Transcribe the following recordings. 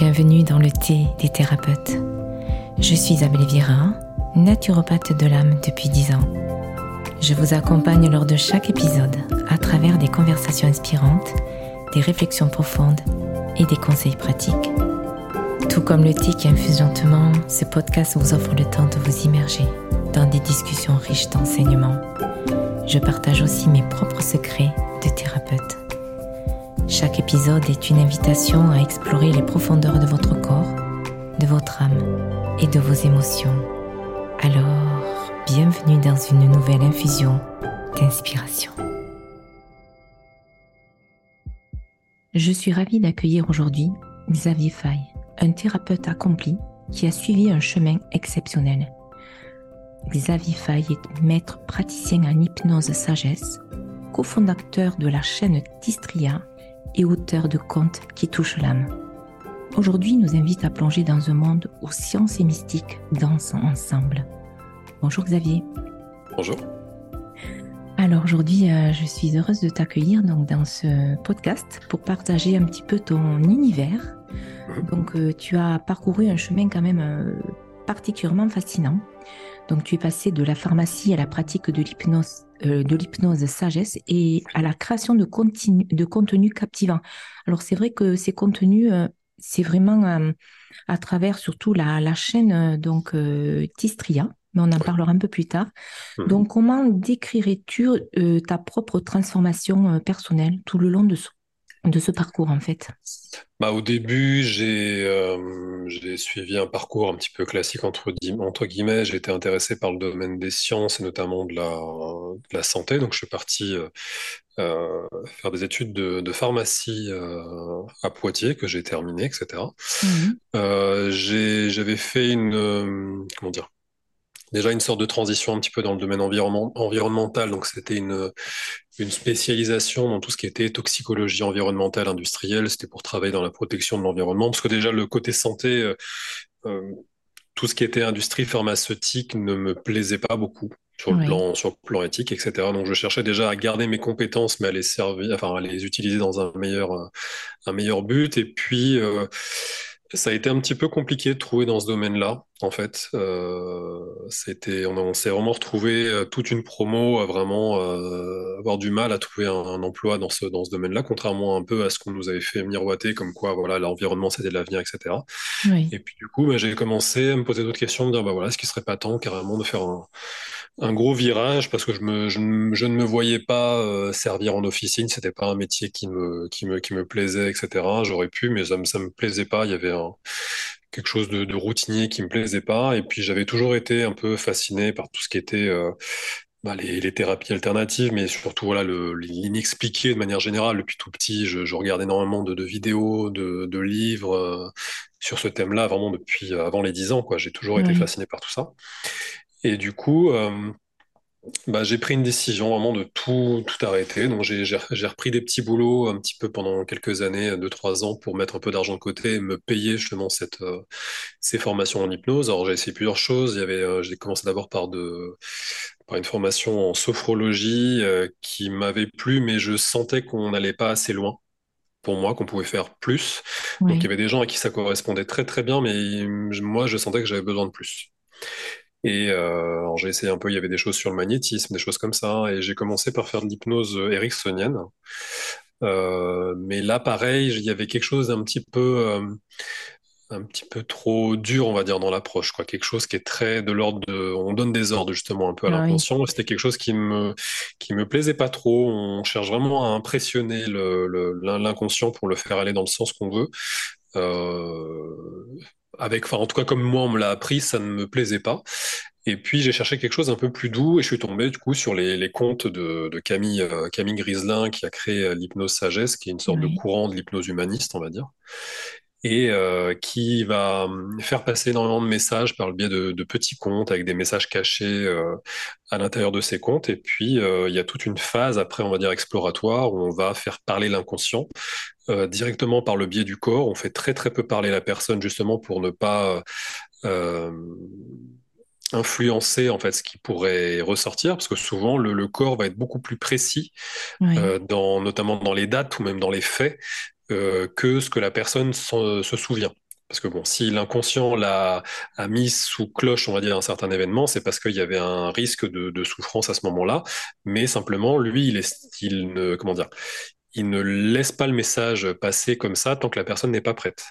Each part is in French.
Bienvenue dans le thé des thérapeutes. Je suis Isabelle Vira, naturopathe de l'âme depuis 10 ans. Je vous accompagne lors de chaque épisode à travers des conversations inspirantes, des réflexions profondes et des conseils pratiques. Tout comme le thé qui infuse lentement, ce podcast vous offre le temps de vous immerger dans des discussions riches d'enseignements. Je partage aussi mes propres secrets de thérapeute. Chaque épisode est une invitation à explorer les profondeurs de votre corps, de votre âme et de vos émotions. Alors, bienvenue dans une nouvelle infusion d'inspiration. Je suis ravie d'accueillir aujourd'hui Xavier Fay, un thérapeute accompli qui a suivi un chemin exceptionnel. Xavier Fay est maître praticien en hypnose sagesse, cofondateur de la chaîne Tistria et auteur de contes qui touchent l'âme. Aujourd'hui, nous invite à plonger dans un monde où science et mystique dansent ensemble. Bonjour Xavier. Bonjour. Alors aujourd'hui, euh, je suis heureuse de t'accueillir donc dans ce podcast pour partager un petit peu ton univers. Mhm. Donc euh, tu as parcouru un chemin quand même euh, particulièrement fascinant. Donc tu es passé de la pharmacie à la pratique de l'hypnose, euh, de l'hypnose sagesse et à la création de, contenu, de contenus captivants. Alors c'est vrai que ces contenus, euh, c'est vraiment euh, à travers surtout la, la chaîne donc Tistria, mais on en parlera un peu plus tard. Mhm. Donc comment décrirais-tu ta propre transformation personnelle tout le long de ce, de ce parcours en fait? Bah, Au début, j'ai j'ai suivi un parcours un petit peu classique entre, entre guillemets. J'ai été intéressé par le domaine des sciences et notamment de la, de la santé. Donc je suis parti euh, euh faire des études de, de pharmacie euh, à Poitiers que j'ai terminé, etc. Euh, j'avais fait une... comment dire déjà une sorte de transition un petit peu dans le domaine environnemental. Donc, c'était une, une spécialisation dans tout ce qui était toxicologie environnementale industrielle. C'était pour travailler dans la protection de l'environnement. Parce que déjà, le côté santé, euh, euh, tout ce qui était industrie pharmaceutique ne me plaisait pas beaucoup sur le plan sur le plan éthique etc donc je cherchais déjà à garder mes compétences mais à les servir enfin à les utiliser dans un meilleur un meilleur but et puis euh, ça a été un petit peu compliqué de trouver dans ce domaine-là, en fait. Euh, c'était, on, s'est vraiment retrouvé euh, toute une promo à vraiment euh, avoir du mal à trouver un, emploi dans ce, dans ce domaine-là, contrairement un peu à ce qu'on nous avait fait miroiter, comme quoi, voilà, l'environnement c'était de l'avenir, etc. Et puis du coup, bah, j'ai commencé à me poser d'autres questions, de dire, bah voilà, est-ce qu'il serait pas temps carrément de faire un, un gros virage parce que je, me, je, ne me voyais pas euh, servir en officine, c'était pas un métier qui me, qui me, qui me plaisait, etc. J'aurais pu, mais ça me, ça me plaisait pas. Il y avait un, quelque chose de, de, routinier qui me plaisait pas. Et puis j'avais toujours été un peu fasciné par tout ce qui était euh, bah, les, les, thérapies alternatives, mais surtout voilà l'inexpliqué de manière générale. Depuis tout petit, je, je regarde énormément de, de vidéos, de, de livres euh, sur ce thème-là, vraiment depuis avant les dix ans. Quoi, j'ai toujours été fasciné par tout ça. Et du coup, euh, bah, j'ai pris une décision vraiment de tout, tout arrêter. Donc j'ai, repris des petits boulots un petit peu pendant quelques années, deux, trois ans, pour mettre un peu d'argent de côté et me payer justement cette, euh, ces formations en hypnose. Alors j'ai essayé plusieurs choses. Il y avait, euh, j'ai commencé d'abord par, de, par une formation en sophrologie qui m'avait plu, mais je sentais qu'on n'allait pas assez loin pour moi, qu'on pouvait faire plus. Donc il y avait des gens à qui ça correspondait très très bien, mais moi je sentais que j'avais besoin de plus. Et euh, j'ai essayé un peu, il y avait des choses sur le magnétisme, des choses comme ça, et j'ai commencé par faire de l'hypnose ericksonienne. Euh, mais là, pareil, il y avait quelque chose d'un petit peu, euh, un petit peu trop dur, on va dire, dans l'approche, quoi. Quelque chose qui est très de l'ordre de, on donne des ordres justement un peu à ah l'inconscient. C'était quelque chose qui me, qui me plaisait pas trop. On cherche vraiment à impressionner l'inconscient pour le faire aller dans le sens qu'on veut. Euh, avec, enfin, en tout cas, comme moi, on me l'a appris, ça ne me plaisait pas. Et puis, j'ai cherché quelque chose un peu plus doux et je suis tombé, du coup, sur les, les contes de, de Camille, euh, Camille Griselin, qui a créé euh, l'hypnose sagesse, qui est une sorte de courant de l'hypnose humaniste, on va dire et euh, qui va hum, faire passer énormément de messages par le biais de, de petits contes avec des messages cachés euh, à l'intérieur de ces contes. Et puis, il y a toute une phase après, on va dire exploratoire, où on va faire parler l'inconscient euh, directement par le biais du corps. On fait très très peu parler la personne justement pour ne pas influencer en fait ce qui pourrait ressortir parce que souvent le, le corps va être beaucoup plus précis euh, dans notamment dans les dates ou même dans les faits euh, que ce que la personne se, souvient. Parce que bon, si l'inconscient l'a a mis sous cloche, on va dire, un certain événement, c'est parce qu'il y avait un risque de, de souffrance à ce moment-là. Mais simplement, lui, il, est, il ne, comment dire, il ne laisse pas le message passer comme ça tant que la personne n'est pas prête.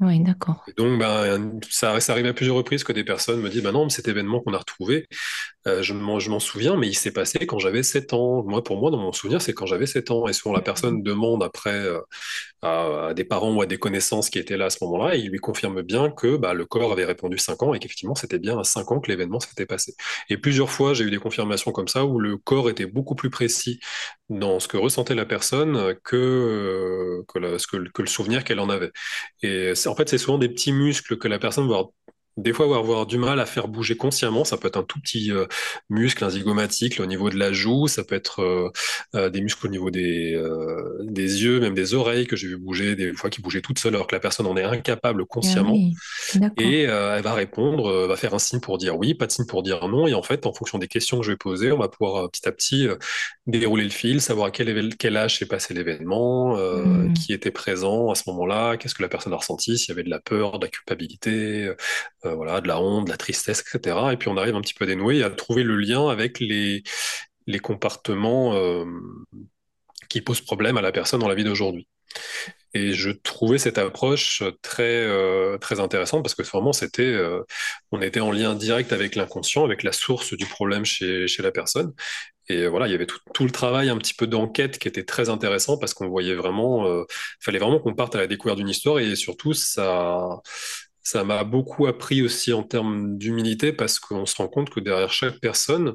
Oui, d'accord. Donc, ben, ça, ça arrive à plusieurs reprises que des personnes me disent, ben non, cet événement qu'on a retrouvé, euh, je m'en souviens, mais il s'est passé quand j'avais 7 ans. Moi, pour moi, dans mon souvenir, c'est quand j'avais 7 ans. Et souvent, la personne demande après euh, à, des parents ou à des connaissances qui étaient là à ce moment-là, et il lui confirme bien que bah, le corps avait répondu 5 ans et qu'effectivement, c'était bien à 5 ans que l'événement s'était passé. Et plusieurs fois, j'ai eu des confirmations comme ça où le corps était beaucoup plus précis dans ce que ressentait la personne que, euh, que, le, que, le souvenir qu'elle en avait. Et en fait, c'est souvent des petits muscles que la personne va des fois, avoir du mal à faire bouger consciemment. Ça peut être un tout petit euh, muscle, un zygomatique au niveau de la joue. Ça peut être euh, euh, des muscles au niveau des, des yeux, même des oreilles que j'ai vu bouger, des fois qui bougeaient toutes seules alors que la personne en est incapable consciemment. Ah et elle va répondre, va faire un signe pour dire oui, pas de signe pour dire non. Et en fait, en fonction des questions que je vais poser, on va pouvoir petit à petit dérouler le fil, savoir à quel, quel âge s'est passé l'événement, hmm. qui était présent à ce moment-là, qu'est-ce que la personne a ressenti, s'il y avait de la peur, de la culpabilité euh, voilà, de la honte, de la tristesse, etc. Et puis on arrive un petit peu à dénouer et à trouver le lien avec les, les comportements euh, qui posent problème à la personne dans la vie d'aujourd'hui. Et je trouvais cette approche très euh, très intéressante parce que vraiment c'était on était en lien direct avec l'inconscient, avec la source du problème chez, chez la personne. Et voilà, il y avait tout, le travail un petit peu d'enquête qui était très intéressant parce qu'on voyait vraiment, il fallait vraiment qu'on parte à la découverte d'une histoire et surtout ça ça m'a beaucoup appris aussi en termes d'humilité parce qu'on se rend compte que derrière chaque personne,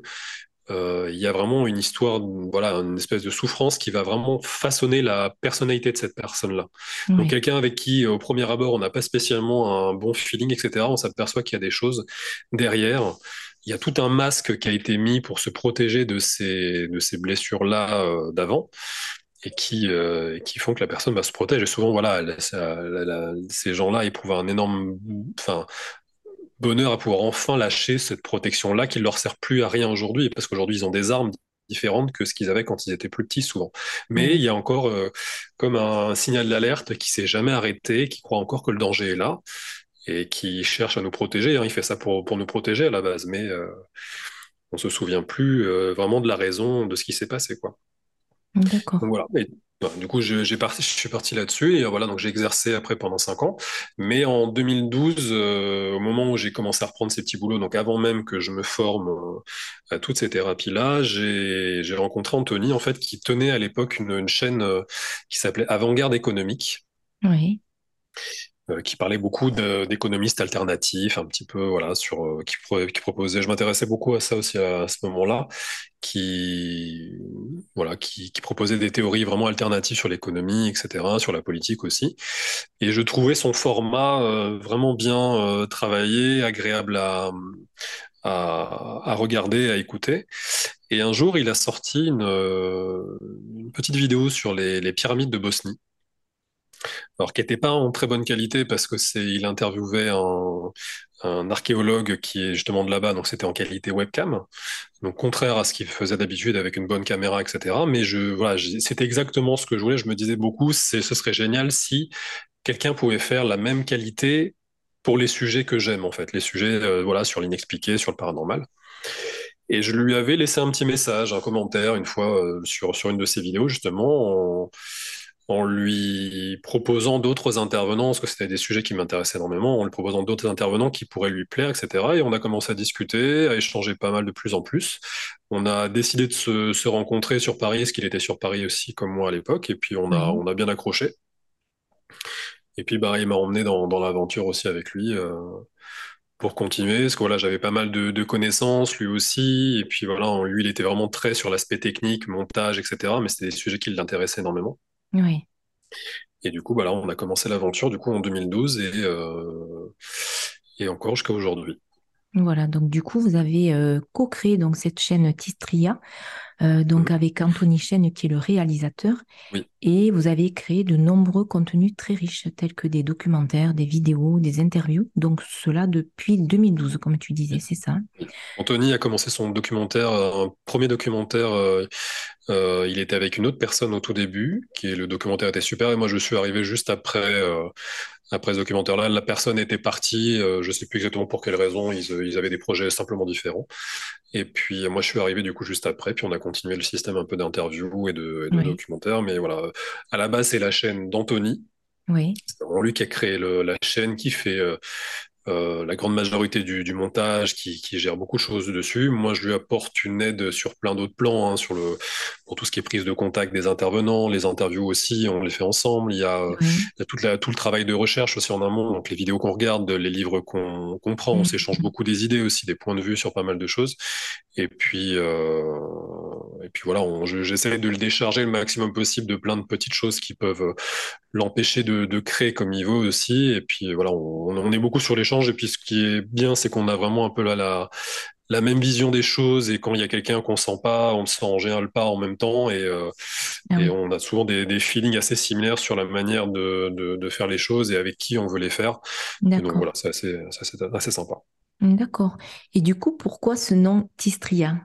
euh, il y a vraiment une histoire, voilà, une espèce de souffrance qui va vraiment façonner la personnalité de cette personne-là. Donc quelqu'un avec qui, au premier abord, on n'a pas spécialement un bon feeling, etc., on s'aperçoit qu'il y a des choses derrière. Il y a tout un masque qui a été mis pour se protéger de ces, de ces blessures-là euh, d'avant et qui, euh, qui font que la personne va se protéger. Et souvent, voilà, ces gens-là éprouvent un énorme enfin, bonheur à pouvoir enfin lâcher cette protection-là qui ne leur sert plus à rien aujourd'hui, parce qu'aujourd'hui, ils ont des armes différentes que ce qu'ils avaient quand ils étaient plus petits souvent. Mais il y a encore euh, comme un signal d'alerte qui s'est jamais arrêté, qui croit encore que le danger est là et qui cherche à nous protéger. Hein. Il fait ça pour, pour nous protéger à la base, mais euh, on se souvient plus euh, vraiment de la raison de ce qui s'est passé, quoi. D'accord. Donc voilà. Et, du coup, je, j'ai parti, je suis parti là-dessus et voilà, donc j'ai exercé après pendant cinq ans. Mais en 2012, euh, au moment où j'ai commencé à reprendre ces petits boulots, donc avant même que je me forme euh, à toutes ces thérapies-là, j'ai, j'ai rencontré Anthony en fait qui tenait à l'époque une, une chaîne euh, qui s'appelait Avant-Garde économique. Oui. Euh, qui parlait beaucoup d'économistes alternatifs, un petit peu, voilà, sur, euh, qui, qui proposaient, je m'intéressais beaucoup à ça aussi à, ce moment-là, qui, voilà, qui, proposait des théories vraiment alternatives sur l'économie, etc., sur la politique aussi. Et je trouvais son format euh, vraiment bien travaillé, agréable à, à, regarder, à écouter. Et un jour, il a sorti une, petite vidéo sur les pyramides de Bosnie alors qui n'était pas en très bonne qualité parce que c'est, il interviewait un, archéologue qui est justement de là-bas, donc c'était en qualité webcam, donc contraire à ce qu'il faisait d'habitude avec une bonne caméra, etc. Mais je, voilà, c'était exactement ce que je voulais. Je me disais beaucoup, ce serait génial si quelqu'un pouvait faire la même qualité pour les sujets que j'aime en fait, les sujets, euh, voilà, sur l'inexpliqué, sur le paranormal. Et je lui avais laissé un petit message, un commentaire une fois euh, sur, sur une de ses vidéos justement. En, en lui proposant d'autres intervenants, parce que c'était des sujets qui m'intéressaient énormément, en lui proposant d'autres intervenants qui pourraient lui plaire, etc. Et on a commencé à discuter, à échanger pas mal de plus en plus. On a décidé de se, rencontrer sur Paris, parce qu'il était sur Paris aussi, comme moi à l'époque, et puis on a, on a bien accroché. Et puis bah, il m'a emmené dans, l'aventure aussi avec lui. Euh, pour continuer, parce que voilà, j'avais pas mal de, de, connaissances, lui aussi, et puis voilà, lui, il était vraiment très sur l'aspect technique, montage, etc., mais c'était des sujets qui l'intéressaient énormément. Oui. Et du coup, voilà, on a commencé l'aventure du coup en 2012 et, euh, et encore jusqu'à aujourd'hui. Voilà, donc du coup, vous avez euh, co-créé donc cette chaîne Tistria, euh, donc avec Anthony Chen qui est le réalisateur, oui. et vous avez créé de nombreux contenus très riches, tels que des documentaires, des vidéos, des interviews, donc cela depuis 2012, comme tu disais, c'est ça? Anthony a commencé son documentaire, un premier documentaire, euh, il était avec une autre personne au tout début, qui est le documentaire était super, et moi je suis arrivé juste après après ce documentaire-là, la personne était partie. je sais plus exactement pour quelles raisons. Ils, ils, avaient des projets simplement différents. Et puis moi, je suis arrivé du coup juste après. Puis on a continué le système un peu d'interview et de, de documentaire. Mais voilà, à la base, c'est la chaîne d'Anthony. Oui. C'est vraiment lui qui a créé le, la chaîne, qui fait euh, euh, la grande majorité du, du montage, qui, qui, gère beaucoup de choses dessus. Moi, je lui apporte une aide sur plein d'autres plans, hein, sur le pour tout ce qui est prise de contact des intervenants, les interviews aussi, on les fait ensemble. Il y a, il y a toute la, tout le travail de recherche aussi en amont, donc les vidéos qu'on regarde, les livres qu'on qu'on prend, on mm. s'échange beaucoup des idées aussi, des points de vue sur pas mal de choses. Et puis, euh, et puis voilà, j'essaie de le décharger le maximum possible de plein de petites choses qui peuvent l'empêcher de, de, créer comme il veut aussi. Et puis voilà, on, on est beaucoup sur les et puis ce qui est bien, c'est qu'on a vraiment un peu la, la, la, même vision des choses. Et quand il y a quelqu'un qu'on sent pas, on le sent en général pas en même temps. Et, euh, ah et on a souvent des, des, feelings assez similaires sur la manière de, de, de, faire les choses et avec qui on veut les faire. donc voilà, c'est assez, assez sympa. D'accord. Et du coup, pourquoi ce nom Tistria?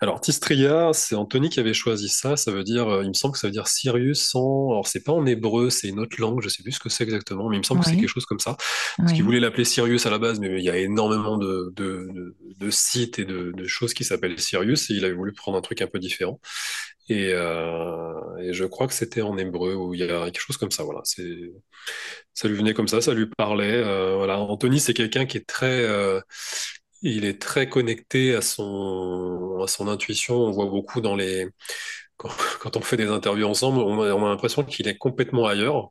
Alors, Tistria, c'est Anthony qui avait choisi ça. Ça veut dire, euh, il me semble que ça veut dire Sirius sans. Alors, c'est pas en hébreu, c'est une autre langue, je sais plus ce que c'est exactement, mais il me semble que c'est quelque chose comme ça. Parce qu'il voulait l'appeler Sirius à la base, mais il y a énormément de, de, de, sites et de, choses qui s'appellent Sirius, et il avait voulu prendre un truc un peu différent. Et, euh, et je crois que c'était en hébreu, où il y a quelque chose comme ça. Voilà, c'est ça lui venait comme ça, ça lui parlait. Euh, voilà, Anthony, c'est quelqu'un qui est très euh, il est très connecté à son, à son intuition. On voit beaucoup dans les. Quand, on fait des interviews ensemble, on a, l'impression qu'il est complètement ailleurs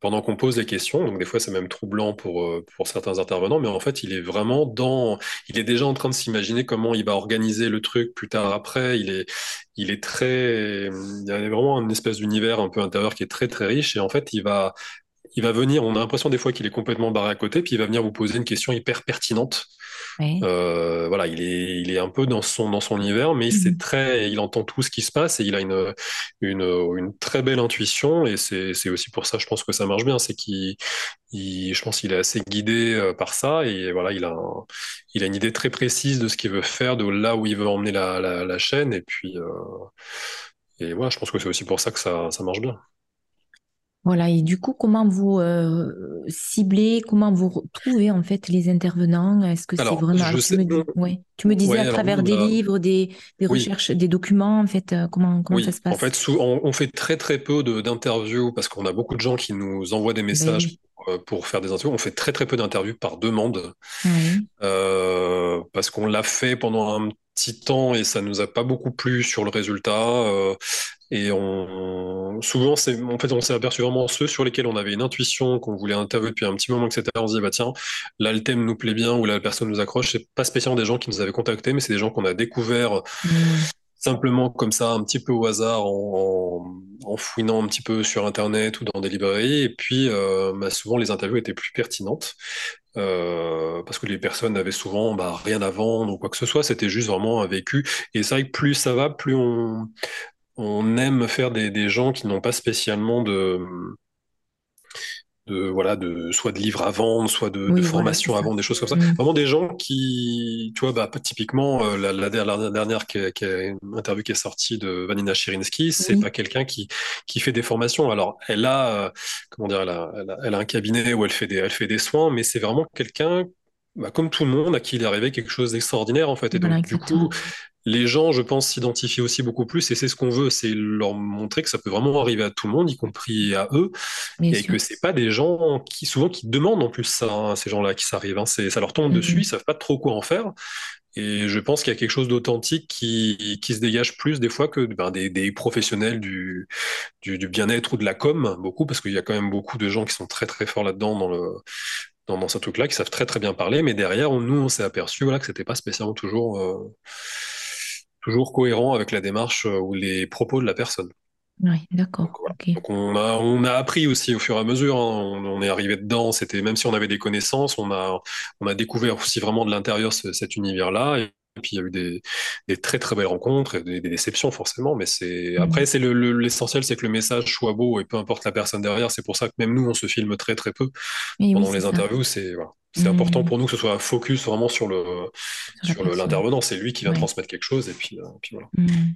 pendant qu'on pose les questions. Donc, des fois, c'est même troublant pour, euh, pour certains intervenants, mais en fait, il est vraiment dans. Il est déjà en train de s'imaginer comment il va organiser le truc plus tard après. Il est, il est très. Il y a vraiment une espèce d'univers un peu intérieur qui est très, très riche. Et en fait, il va il va venir, on a l'impression des fois qu'il est complètement barré à côté, puis il va venir vous poser une question hyper pertinente euh, voilà, il est, il est un peu dans son, dans son univers, mais c'est mhm. très, il entend tout ce qui se passe et il a une, une, une très belle intuition et c'est aussi pour ça, je pense que ça marche bien, c'est qu'il, je pense qu'il est assez guidé euh, par ça et voilà, il a, il a une idée très précise de ce qu'il veut faire, de là où il veut emmener la, la, chaîne et puis, euh, et voilà, je pense que c'est aussi pour ça que ça, ça marche bien. Voilà, et du coup, comment vous euh, ciblez, comment vous trouvez en fait les intervenants? Est-ce que c'est vraiment... tu, me, tu me disais à travers des livres, des, des recherches, des documents, en fait, euh, comment, comment ça se passe En fait, on, fait très très peu d'interviews parce qu'on a beaucoup de gens qui nous envoient des ben messages euh, pour, faire des interviews. On fait très très peu d'interviews par demande parce qu'on l'a fait pendant un petit temps et ça nous a pas beaucoup plu sur le résultat. Et on, souvent, c'est, en fait, on s'est aperçu vraiment ceux sur lesquels on avait une intuition, qu'on voulait interviewer depuis un petit moment, etc. On se dit, bah tiens, là, le thème nous plaît bien ou là, la personne nous accroche. C'est pas spécialement des gens qui nous avaient contactés, mais c'est des gens qu'on a découverts mmh. simplement comme ça, un petit peu au hasard, en, en, fouinant un petit peu sur Internet ou dans des librairies. Et puis, euh, bah, souvent, les interviews étaient plus pertinentes. Euh, parce que les personnes n'avaient souvent bah, rien à vendre ou quoi que ce soit, c'était juste vraiment un vécu. Et c'est vrai que plus ça va, plus on, on aime faire des, des gens qui n'ont pas spécialement de, de voilà de soit de livres à vendre soit de, de formation à vendre des choses comme ça. Mm. vraiment des gens qui tu vois bah typiquement euh, la, la, dernière qui, qui interview qui est sortie de Vanina Chirinsky c'est pas quelqu'un qui qui fait des formations. Alors elle a euh, comment dire elle a, elle a, un cabinet où elle fait des elle fait des soins mais c'est vraiment quelqu'un bah, comme tout le monde, à qui il est arrivé quelque chose d'extraordinaire en fait. Et donc du coup, les gens, je pense, s'identifient aussi beaucoup plus et c'est ce qu'on veut, c'est leur montrer que ça peut vraiment arriver à tout le monde, y compris à eux, et que c'est pas des gens qui souvent qui demandent en plus ça, hein, ces gens-là qui s'arrivent, hein, ça leur tombe dessus, ils savent pas trop quoi en faire. Et je pense qu'il y a quelque chose d'authentique qui, qui se dégage plus des fois que ben, des, des professionnels du, du, du bien-être ou de la com, beaucoup, parce qu'il y a quand même beaucoup de gens qui sont très très forts là-dedans dans le dans, dans ce truc-là, qui savent très très bien parler, mais derrière, nous, on s'est aperçu voilà, que c'était pas spécialement toujours euh, toujours cohérent avec la démarche euh, ou les propos de la personne. Oui, d'accord. Donc, on, a, on a appris aussi au fur et à mesure. Hein. On, est arrivé dedans. C'était même si on avait des connaissances, on a on a découvert aussi vraiment de l'intérieur cet univers-là. Et puis il y a eu des, des très très belles rencontres, et des, déceptions forcément. Mais c'est mmh. après c'est l'essentiel, c'est que le message soit beau et peu importe la personne derrière. C'est pour ça que même nous on se filme très très peu pendant les interviews. C'est voilà. C'est important pour nous que ce soit focus vraiment sur le sur l'intervenant. C'est lui qui va transmettre quelque chose et puis, euh, puis voilà. Mmh.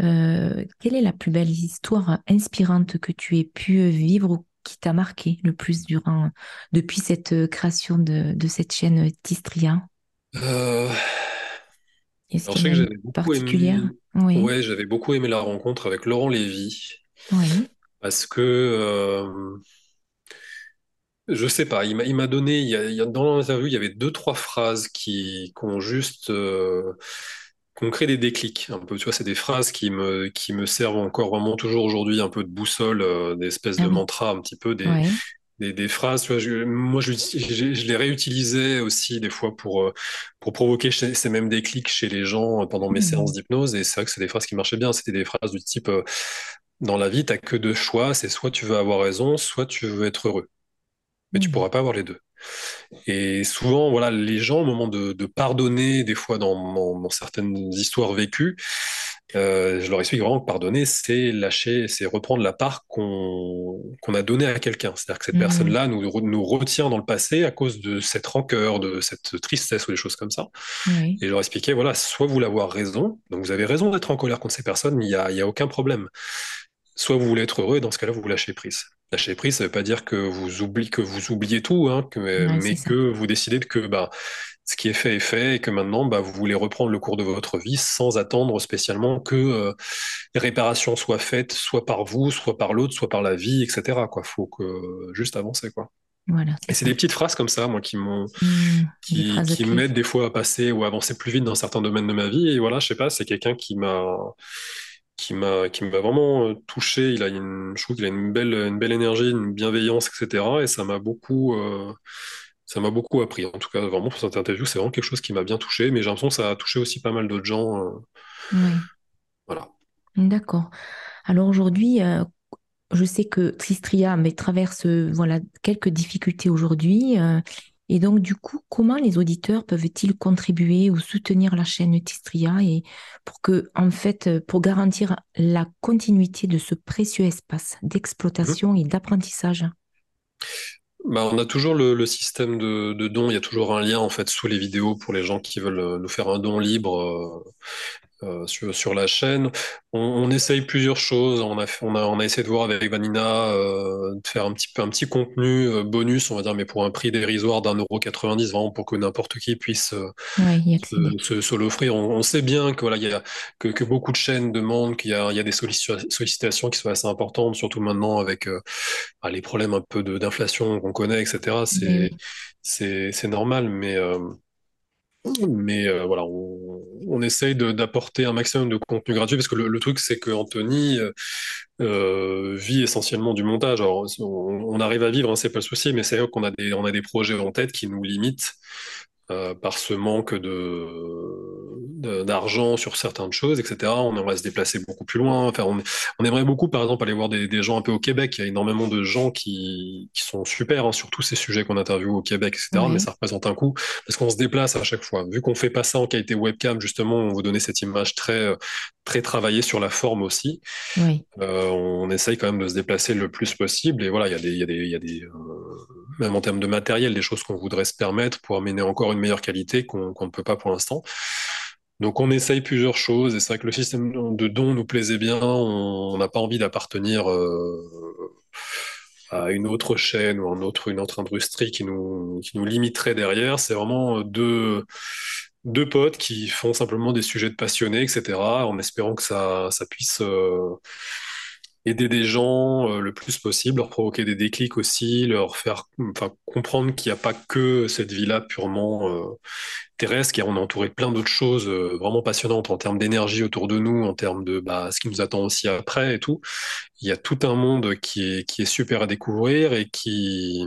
Euh, quelle est la plus belle histoire inspirante que tu aies pu vivre qui t'a marqué le plus durant, depuis cette création de, de cette chaîne Tistria Euh, Est-ce alors, je sais que j'avais beaucoup aimé, Oui, ouais, j'avais beaucoup aimé la rencontre avec Laurent Lévy. Oui, parce que, euh, je sais pas, il m'a, il m'a donné, il y a, il y a- dans l'interview, il y avait deux, trois phrases qui, qui ont juste, euh, qui ont créé des déclics un peu. Tu vois, c'est des phrases qui me, qui me servent encore vraiment toujours aujourd'hui un peu de boussole, euh, des espèces ah de oui, mantras, un petit peu des, des, des phrases. Tu vois, je- moi, je, je, je les réutilisais aussi des fois pour, euh, pour provoquer chez- ces mêmes déclics chez les gens pendant mes séances Hmm, d'hypnose. Et c'est vrai que c'est des phrases qui marchaient bien. C'était des phrases du type, euh, dans la vie, t'as que deux choix, c'est soit tu veux avoir raison, soit tu veux être heureux. Mais tu hmm, pourras pas avoir les deux. Et souvent, voilà, les gens, au moment de, de pardonner, des fois dans, dans- dans certaines histoires vécues, euh, je leur explique vraiment que pardonner, c'est lâcher, c'est reprendre la part qu'on a donnée à quelqu'un. C'est-à-dire que cette hmm, personne-là nous, nous retient dans le passé à cause de cette rancœur, de cette tristesse ou des choses comme ça. oui, Et je leur expliquais, voilà, soit vous voulez avoir raison, donc vous avez raison d'être en colère contre ces personnes, il y a, il y a aucun problème. Soit vous voulez être heureux, et dans ce cas-là, vous lâchez prise. Lâcher prise, ça veut pas dire que vous oubliez, que vous oubliez tout, hein, que- ouais, c'est mais ça. que vous décidez de que bah, ce qui est fait est fait et que maintenant, bah, vous voulez reprendre le cours de votre vie sans attendre spécialement que euh, les réparations soient faites, soit par vous, soit par l'autre, soit par la vie, etc. Quoi. Faut que juste avancer, quoi. Voilà, c'est Et c'est des petites phrases comme ça, moi, qui m'ont, des qui, m'aident des fois à passer ou à avancer plus vite dans certains domaines de ma vie. Et voilà, je sais pas, c'est quelqu'un qui m'a, qui m'a, qui m'a vraiment euh, touché. Il a une, je trouve qu'il a une belle, une belle énergie, une bienveillance, etc. Et ça m'a beaucoup, euh, ça m'a beaucoup appris. En tout cas, vraiment, pour cette interview, c'est vraiment quelque chose qui m'a bien touché. Mais j'ai l'impression que ça a touché aussi pas mal d'autres gens. euh, Oui, voilà. d'accord. Alors aujourd'hui, euh, je sais que Tristria mais traverse euh, voilà quelques difficultés aujourd'hui. euh, et donc du coup, comment les auditeurs peuvent-ils contribuer ou soutenir la chaîne Tristria et pour que en fait pour garantir la continuité de ce précieux espace Mhm. d'exploitation et d'apprentissage? Bah, on a toujours le, système de, de dons. Il y a toujours un lien en fait sous les vidéos pour les gens qui veulent euh, nous faire un don libre. Euh, sur, sur la chaîne. On, on essaye plusieurs choses. On a, on a, on a essayé de voir avec Vanina euh, de faire un petit peu un petit contenu euh, bonus, on va dire, mais pour un prix dérisoire d'un euro 90, vraiment pour que n'importe qui puisse se, accéder. se, se l'offrir. On, sait bien que voilà, il y a que, que beaucoup de chaînes demandent qu'il y a, il y a des sollicita- sollicitations qui sont assez importantes, surtout maintenant avec bah, les problèmes un peu de d'inflation qu'on connaît, etc. Mais C'est c'est c'est normal, mais mais euh, voilà, on, on essaye d'apporter un maximum de contenu gratuit parce que le, le truc, c'est que Anthony euh, euh, vit essentiellement du montage. Alors, on, on arrive à vivre, hein, c'est pas le souci, mais c'est vrai qu'on a des, on a des projets en tête qui nous limitent euh, par ce manque de- d'argent sur certaines choses, etc. On aimerait se déplacer beaucoup plus loin. Enfin, on, on aimerait beaucoup, par exemple, aller voir des, des gens un peu au Québec. Il y a énormément de gens qui, qui sont super hein, sur tous ces sujets qu'on interviewe au Québec, etc. Mais oui, ça représente un coût parce qu'on se déplace à chaque fois. Vu qu'on fait pas ça en qualité webcam, justement, on vous donner cette image très, très travaillée sur la forme aussi. oui, Euh, on essaye quand même de se déplacer le plus possible. Et voilà, il y a des, il y a des, il y a des euh, même en termes de matériel, des choses qu'on voudrait se permettre pour amener encore une meilleure qualité qu'on qu'on ne peut pas pour l'instant. Donc on essaye plusieurs choses. Et c'est vrai que le système de dons nous plaisait bien. On n'a pas envie d'appartenir euh, à une autre chaîne ou à un autre, une autre industrie qui nous, limiterait derrière. C'est vraiment deux, deux potes qui font simplement des sujets de passionnés, etc., en espérant que ça, puisse euh, aider des gens euh, le plus possible, leur provoquer des déclics aussi, leur faire comprendre qu'il n'y a pas que cette vie-là purement terrestre, car on est entouré de plein d'autres choses euh, vraiment passionnantes en termes d'énergie autour de nous, en termes de bah, ce qui nous attend aussi après et tout. Il y a tout un monde qui est, qui est super à découvrir et qui,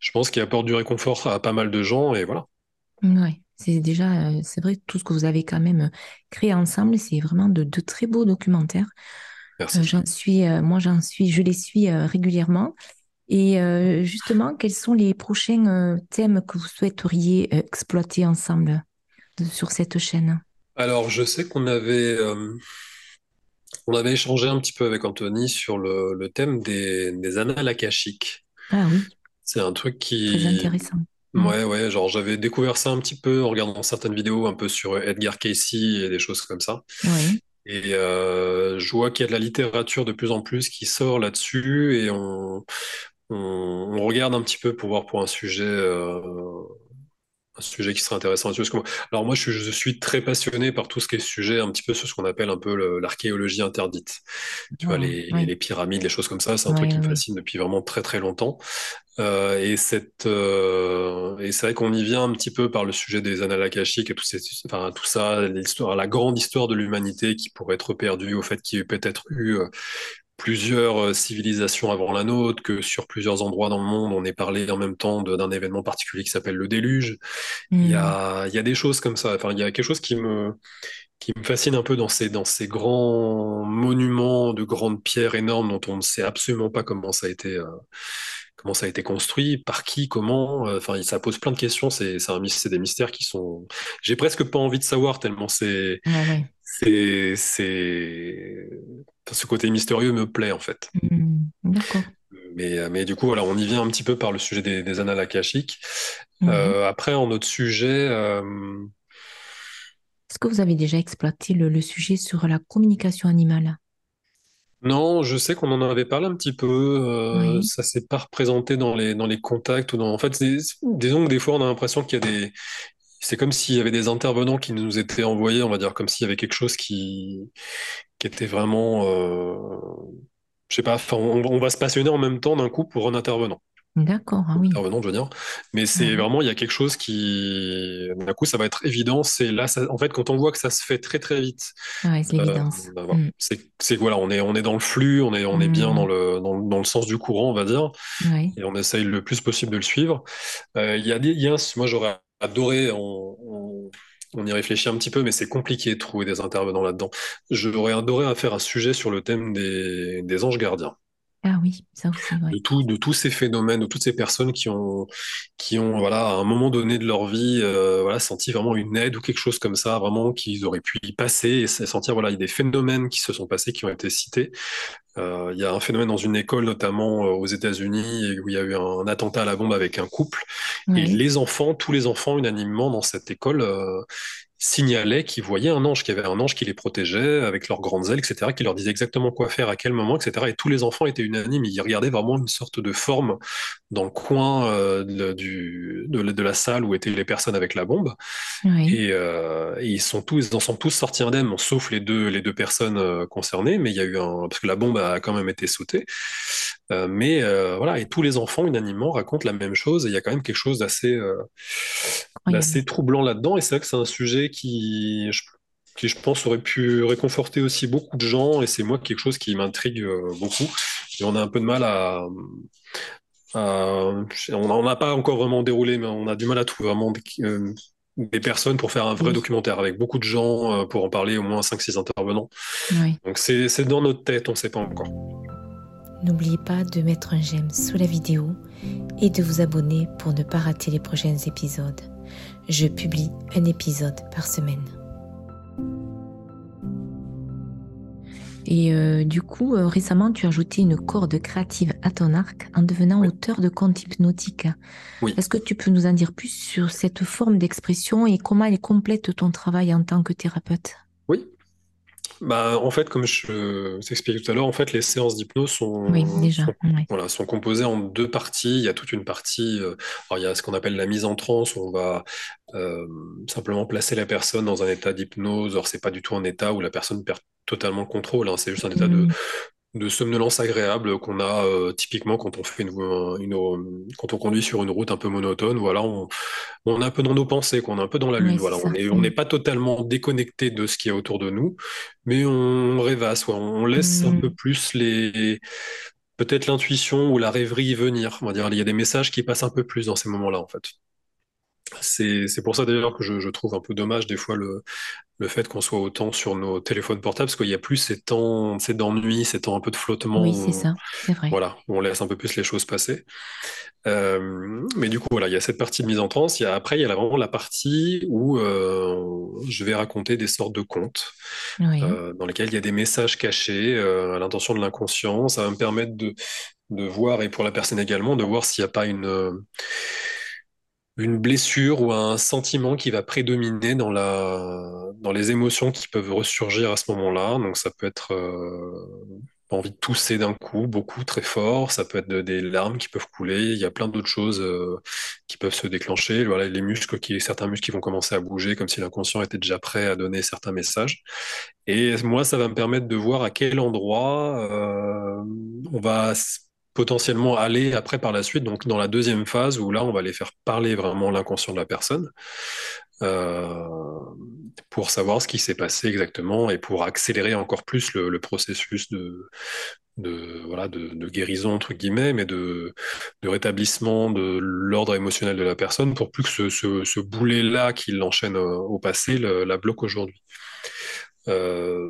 je pense, qui apporte du réconfort à pas mal de gens, et voilà. oui. C'est déjà, euh, c'est vrai, tout ce que vous avez quand même créé ensemble, c'est vraiment de, de très beaux documentaires. Euh, j'en suis, euh, moi, j'en suis, je les suis euh, régulièrement. Et euh, justement, quels sont les prochains euh, thèmes que vous souhaiteriez euh, exploiter ensemble de- sur cette chaîne? Alors, je sais qu'on avait, on avait échangé un petit peu avec Anthony sur le, le thème des, des annales akashiques. Ah oui, C'est un truc très qui, intéressant. Mm. ouais, ouais, genre j'avais découvert ça un petit peu en regardant certaines vidéos un peu sur Edgar Cayce et des choses comme ça. Oui, Et euh, je vois qu'il y a de la littérature de plus en plus qui sort là-dessus et on, on, on regarde un petit peu pour voir pour un sujet, euh, un sujet qui serait intéressant. Parce que moi- Alors moi, je, suis je suis très passionné par tout ce qui est sujet, un petit peu sur ce qu'on appelle un peu l'archéologie interdite. Tu vois, les, pyramides, les choses comme ça, c'est un truc qui me fascine depuis vraiment très très longtemps. Euh, et cette, euh, et c'est vrai qu'on y vient un petit peu par le sujet des annales akashiques et tout, ces, enfin, tout ça, l'histoire, la grande histoire de l'humanité qui pourrait être perdue au fait qu'il y ait peut-être eu plusieurs euh, civilisations avant la nôtre, que sur plusieurs endroits dans le monde, on est parlé en même temps d'un événement particulier qui s'appelle le déluge. Il y Hmm, a, il y a des choses comme ça. Enfin, il y a quelque chose qui me, qui me fascine un peu dans ces, dans ces grands monuments de grandes pierres énormes dont on ne sait absolument pas comment ça a été, euh, comment ça a été construit, par qui, comment. euh, Enfin, ça pose plein de questions. C'est, des mystères qui sont. J'ai presque pas envie de savoir tellement c'est, ouais, ouais. c'est, ce côté mystérieux me plaît en fait. Hmm, d'accord. Mais, euh, mais du coup, voilà, on y vient un petit peu par le sujet des, des annales akashiques. Oui. Euh, après, en autre sujet. euh, Est-ce que vous avez déjà exploité le, le sujet sur la communication animale? Non, je sais qu'on en avait parlé un petit peu. Euh, Oui, ça s'est pas représenté dans les dans les contacts ou dans. En fait, disons que des fois, on a l'impression qu'il y a des. C'est comme s'il y avait des intervenants qui nous étaient envoyés, on va dire, comme s'il y avait quelque chose qui qui était vraiment. Euh... Je sais pas. On, on va se passionner en même temps d'un coup pour un intervenant. d'accord. Ah oui, Intervenant, je veux dire. Mais c'est vraiment, il y a quelque chose qui, d'un coup, ça va être évident. C'est là, ça- en fait, quand on voit que ça se fait très très vite ouais, c'est euh, l'évidence. voilà. Hmm, C'est, voilà, on est, on est dans le flux, on est, on est bien dans hmm, le, dans, dans le sens du courant, on va dire, et on essaye le plus possible de le suivre. Euh, Il y a des, y a moi j'aurais adoré, on, y réfléchit un petit peu, mais c'est compliqué de trouver des intervenants là-dedans. J'aurais adoré faire un sujet sur le thème des anges gardiens ah oui, ça aussi, de oui. tout, de tous ces phénomènes, de toutes ces personnes qui ont, qui ont, voilà, à un moment donné de leur vie, euh, voilà, senti vraiment une aide ou quelque chose comme ça, vraiment qu'ils auraient pu y passer et sentir, voilà, il y a des phénomènes qui se sont passés, qui ont été cités. Euh, il y a un phénomène dans une école, notamment euh, aux États-Unis, où il y a eu un attentat à la bombe avec un couple, et les enfants, tous les enfants unanimement dans cette école, euh, signalaient qu'ils voyaient un ange, qu'il y avait un ange qui les protégeait avec leurs grandes ailes, etc., qui leur disait exactement quoi faire, à quel moment, etc. Et tous les enfants étaient unanimes, ils regardaient vraiment une sorte de forme dans le coin euh, de, du, de, de la salle où étaient les personnes avec la bombe. oui. Et, euh, et ils sont tous, ils en sont tous sortis indemnes, sauf les deux, les deux personnes euh, concernées. Mais il y a eu un, parce que la bombe a quand même été sautée. Euh, mais euh, voilà, et tous les enfants unanimement racontent la même chose. Et il y a quand même quelque chose d'assez, euh, d'assez troublant là-dedans. Et c'est vrai que c'est un sujet qui, je, qui, je pense, aurait pu réconforter aussi beaucoup de gens. Et c'est moi quelque chose qui m'intrigue beaucoup. Et on a un peu de mal à, à- on n'a pas encore vraiment déroulé, mais on a du mal à trouver vraiment des, des personnes pour faire un vrai Oui, documentaire avec beaucoup de gens pour en parler, au moins cinq six intervenants. oui. Donc c'est dans notre tête, on ne sait pas encore. N'oubliez pas de mettre un j'aime sous la vidéo et de vous abonner pour ne pas rater les prochains épisodes. Je publie un épisode par semaine. Et euh, du coup, euh, récemment, tu as ajouté une corde créative à ton arc en devenant Oui. auteur de contes hypnotiques. Oui. Est-ce que tu peux nous en dire plus sur cette forme d'expression et comment elle complète ton travail en tant que thérapeute? Bah, en fait, comme je t'expliquais tout à l'heure, en fait, les séances d'hypnose Oui, sont, déjà. sont, Oui. voilà, sont composées en deux parties. Il y a toute une partie, euh, alors il y a ce qu'on appelle la mise en transe, où on va euh, simplement placer la personne dans un état d'hypnose. Alors, c'est pas du tout un état où la personne perd totalement le contrôle, hein. C'est juste un état de, Mm, de somnolence agréable qu'on a euh, typiquement quand on fait une, une, une- quand on conduit sur une route un peu monotone. Voilà, on, on est un peu dans nos pensées, qu'on est un peu dans la lune. oui, c'est Voilà, on ça. est, on n'est Mm. pas totalement déconnecté de ce qui est autour de nous, mais on rêvasse, ouais, on laisse un peu Mm, plus les, peut-être l'intuition ou la rêverie venir. On va dire, il y a des messages qui passent un peu plus dans ces moments-là, en fait. C'est, pour ça d'ailleurs que je, je trouve un peu dommage des fois le, le fait qu'on soit autant sur nos téléphones portables, parce qu'il y a plus ces temps, ces d'ennui, ces temps un peu de flottement, Oui, c'est ça. C'est vrai. voilà, on laisse un peu plus les choses passer. Euh, mais du coup, voilà, il y a cette partie de mise en transe. Il y a, après, il y a vraiment la partie où euh, je vais raconter des sortes de contes Oui. euh, dans lesquels il y a des messages cachés à l'intention de l'inconscient. Ça va me permettre de, de voir, et pour la personne également, de voir s'il n'y a pas une, une blessure ou un sentiment qui va prédominer dans la, dans les émotions qui peuvent ressurgir à ce moment-là. Donc ça peut être euh, envie de tousser d'un coup, beaucoup, très fort. Ça peut être des larmes qui peuvent couler. Il y a plein d'autres choses euh, qui peuvent se déclencher. Voilà, les muscles, qui, certains muscles qui vont commencer à bouger, comme si l'inconscient était déjà prêt à donner certains messages. Et moi, ça va me permettre de voir à quel endroit euh, on va potentiellement aller après par la suite, donc dans la deuxième phase où là, on va aller faire parler vraiment l'inconscient de la personne. Euh, pour savoir ce qui s'est passé exactement et pour accélérer encore plus le, processus de, voilà, de, guérison, entre guillemets, mais de, rétablissement de l'ordre émotionnel de la personne pour plus que ce, boulet-là qui l'enchaîne au, passé la bloque aujourd'hui. Euh,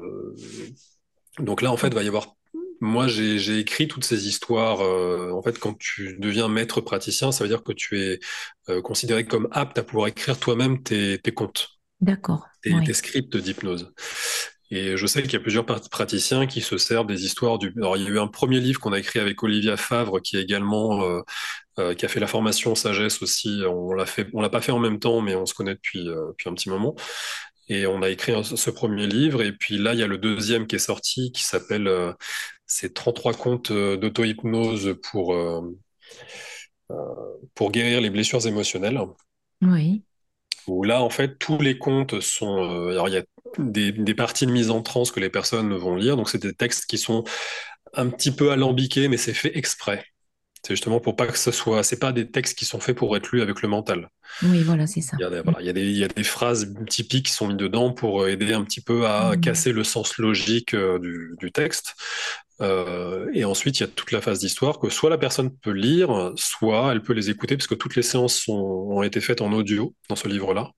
donc là, en fait, il va y avoir moi, j'ai écrit toutes ces histoires. Euh, en fait, quand tu deviens maître praticien, ça veut dire que tu es euh, considéré comme apte à pouvoir écrire toi-même tes, tes comptes. D'accord. Tes, scripts d'hypnose. Et je sais qu'il y a plusieurs praticiens qui se servent des histoires du. Alors, il y a eu un premier livre qu'on a écrit avec Olivia Favre, qui est également euh, qui a fait la formation sagesse aussi. On l'a fait, on l'a pas fait en même temps, mais on se connaît depuis depuis un petit moment. Et on a écrit ce premier livre. Et puis là, il y a le deuxième qui est sorti, qui s'appelle c'est 33 comptes euh, d'auto-hypnose pour, euh, euh, pour guérir les blessures émotionnelles. Oui. Où là, en fait, tous les comptes sont. alors, il y a des, des, parties de mise en transe que les personnes vont lire. Donc, c'est des textes qui sont un petit peu alambiqués, mais c'est fait exprès. C'est justement pour pas que ce soit. C'est pas des textes qui sont faits pour être lus avec le mental. Oui, voilà, c'est ça. Il y, a des, voilà, il, y a des, il y, a des, phrases typiques qui sont mises dedans pour aider un petit peu à mmh. casser le sens logique du, du texte. Euh, et ensuite, il y a toute la phase d'histoire que soit la personne peut lire, soit elle peut les écouter, parce que toutes les séances sont, ont été faites en audio dans ce livre-là,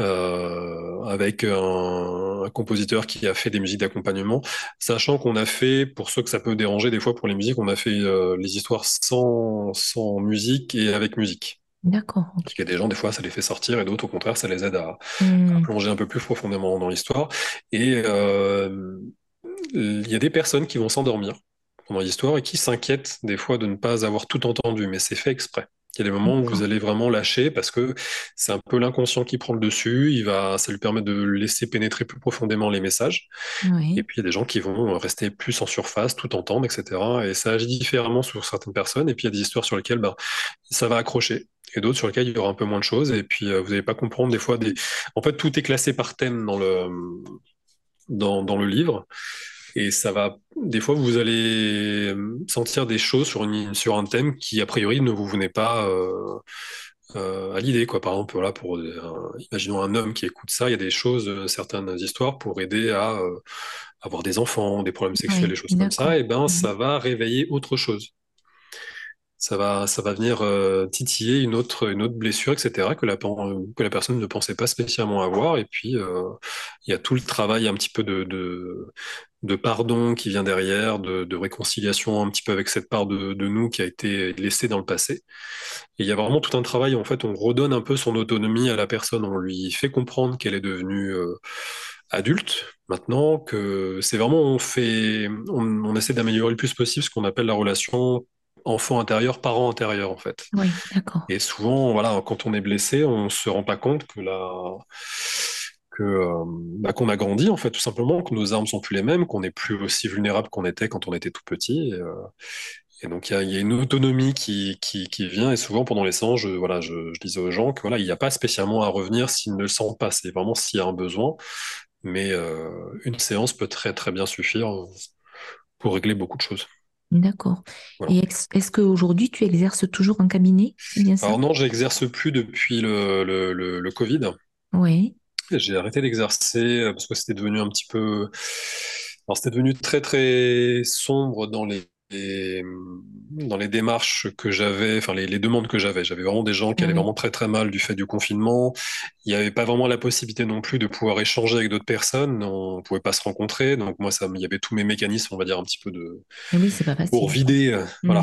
euh, avec un, un, compositeur qui a fait des musiques d'accompagnement, sachant qu'on a fait, pour ceux que ça peut déranger des fois pour les musiques, on a fait euh, les histoires sans, sans musique et avec musique. D'accord. Parce qu'il y a des gens, des fois, ça les fait sortir, et d'autres, au contraire, ça les aide à, à hmm. plonger un peu plus profondément dans l'histoire. Et euh, il y a des personnes qui vont s'endormir pendant l'histoire et qui s'inquiètent des fois de ne pas avoir tout entendu, mais c'est fait exprès. Il y a des moments où vous allez vraiment lâcher parce que c'est un peu l'inconscient qui prend le dessus. Il va, ça lui permet de laisser pénétrer plus profondément les messages. Et puis il y a des gens qui vont rester plus en surface, tout entendre, etc. Et ça agit différemment sur certaines personnes. Et puis il y a des histoires sur lesquelles ben, ça va accrocher. Et d'autres sur lesquelles il y aura un peu moins de choses. Et puis euh, vous n'allez pas comprendre des fois des. En fait, tout est classé par thème dans le dans, dans le livre. Et ça va, des fois, vous allez sentir des choses sur, une, sur un thème qui, a priori, ne vous venait pas euh, euh, à l'idée. Quoi. Par exemple, là, pour, imaginons un homme qui écoute ça, il y a des choses, certaines histoires pour aider à euh, avoir des enfants, des problèmes sexuels, des choses comme ça, et ben, ça va réveiller autre chose ça va, ça va venir euh, titiller une autre, une autre blessure, etc., que la, que la personne ne pensait pas spécialement avoir. Et puis, euh, il y a tout le travail un petit peu de, de, de pardon qui vient derrière, de, de, réconciliation un petit peu avec cette part de, de, nous qui a été laissée dans le passé. Et il y a vraiment tout un travail, en fait, on redonne un peu son autonomie à la personne, on lui fait comprendre qu'elle est devenue euh, adulte maintenant, que c'est vraiment, on fait, on, on essaie d'améliorer le plus possible ce qu'on appelle la relation enfant intérieur, parent intérieur, en fait. Oui, d'accord. Et souvent, voilà, quand on est blessé, on se rend pas compte que la que euh, bah, qu'on a grandi en fait tout simplement que nos armes sont plus les mêmes qu'on n'est plus aussi vulnérable qu'on était quand on était tout petit et, euh, et donc il y, y a, une autonomie qui, qui, qui, vient et souvent pendant les séances je voilà je, je disais aux gens que voilà il n'y a pas spécialement à revenir s'ils ne le sentent pas c'est vraiment s'il y a un besoin mais euh, une séance peut très très bien suffire pour régler beaucoup de choses D'accord. Et est-ce qu'aujourd'hui, tu exerces toujours en cabinet? Bien Alors non, j'exerce plus depuis le, le, le, Covid. Oui. J'ai arrêté d'exercer euh, parce que c'était devenu un petit peu... Alors c'était devenu très très sombre dans les dans les démarches que j'avais, enfin les, demandes que j'avais. J'avais vraiment des gens qui allaient vraiment très très mal du fait du confinement. Il n'y avait pas vraiment la possibilité non plus de pouvoir échanger avec d'autres personnes. On ne pouvait pas se rencontrer. Donc moi, ça, il y avait tous mes mécanismes, on va dire un petit peu de oui, c'est pas facile. pour vider, euh, voilà.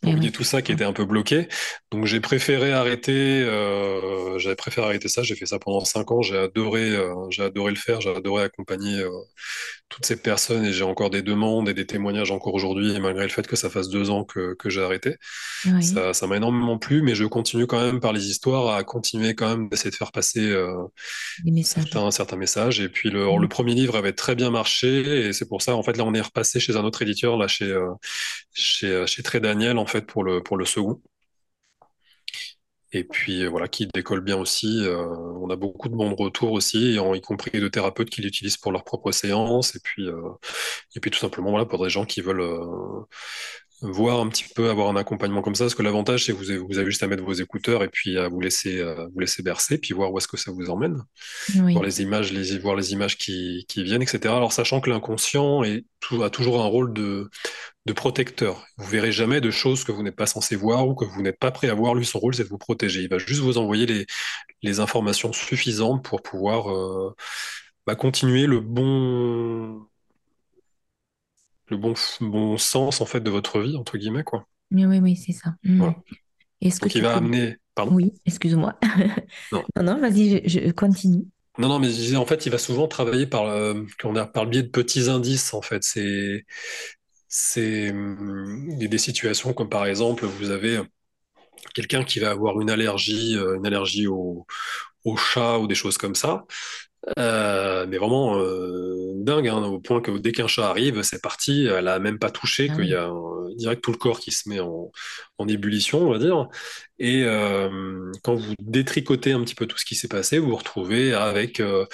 Pour oublier oui, tout ça qui était un peu bloqué. Donc j'ai préféré arrêter, euh, j'avais préféré arrêter ça. J'ai fait ça pendant cinq ans. J'ai adoré, euh, j'ai adoré le faire. J'ai adoré accompagner euh, toutes ces personnes et j'ai encore des demandes et des témoignages encore aujourd'hui, malgré le fait que ça fasse deux ans que, que j'ai arrêté. oui, Ça, ça m'a énormément plu, mais je continue quand même par les histoires à continuer quand même d'essayer de faire passer euh, messages. certains, certains messages. Et puis le, le premier livre avait très bien marché et c'est pour ça, en fait, là, on est repassé chez un autre éditeur, là, chez, euh, chez, euh, chez Très Daniel, en fait, pour le, pour le second. Et puis euh, voilà, qui décolle bien aussi. Euh, on a beaucoup de bons retours aussi, y compris de thérapeutes qui l'utilisent pour leurs propres séances. Et puis, euh, et puis tout simplement, voilà, pour des gens qui veulent voir un petit peu, avoir un accompagnement comme ça. Parce que l'avantage, c'est que vous avez, vous avez juste à mettre vos écouteurs et puis à vous laisser, euh, vous laisser bercer, puis voir où est-ce que ça vous emmène voir les images, les, voir les images qui, qui viennent, etc. Alors, sachant que l'inconscient a toujours un rôle de, de protecteur. Vous verrez jamais de choses que vous n'êtes pas censé voir ou que vous n'êtes pas prêt à voir. Lui, son rôle, c'est de vous protéger. Il va juste vous envoyer les, les informations suffisantes pour pouvoir euh, bah, continuer le bon, le bon, bon sens, en fait, de votre vie, entre guillemets, quoi. oui, oui, oui, c'est ça. Mm. Voilà. Est-ce que Donc, il va amener, pardon? Oui, excuse-moi. Non. Non, non, vas-y, je, je continue. Non, non, mais je disais, en fait, il va souvent travailler par, euh, qu'on a, par le biais de petits indices, en fait. C'est, c'est a des situations comme par exemple, vous avez quelqu'un qui va avoir une allergie, euh, une allergie au, au chat ou des choses comme ça. Euh, mais vraiment euh, dingue, hein, au point que dès qu'un chat arrive, c'est parti, elle a même pas touché, Ah qu'il y a un- direct tout le corps qui se met en, en ébullition, on va dire. Et euh, quand vous détricotez un petit peu tout ce qui s'est passé, vous vous retrouvez avec euh,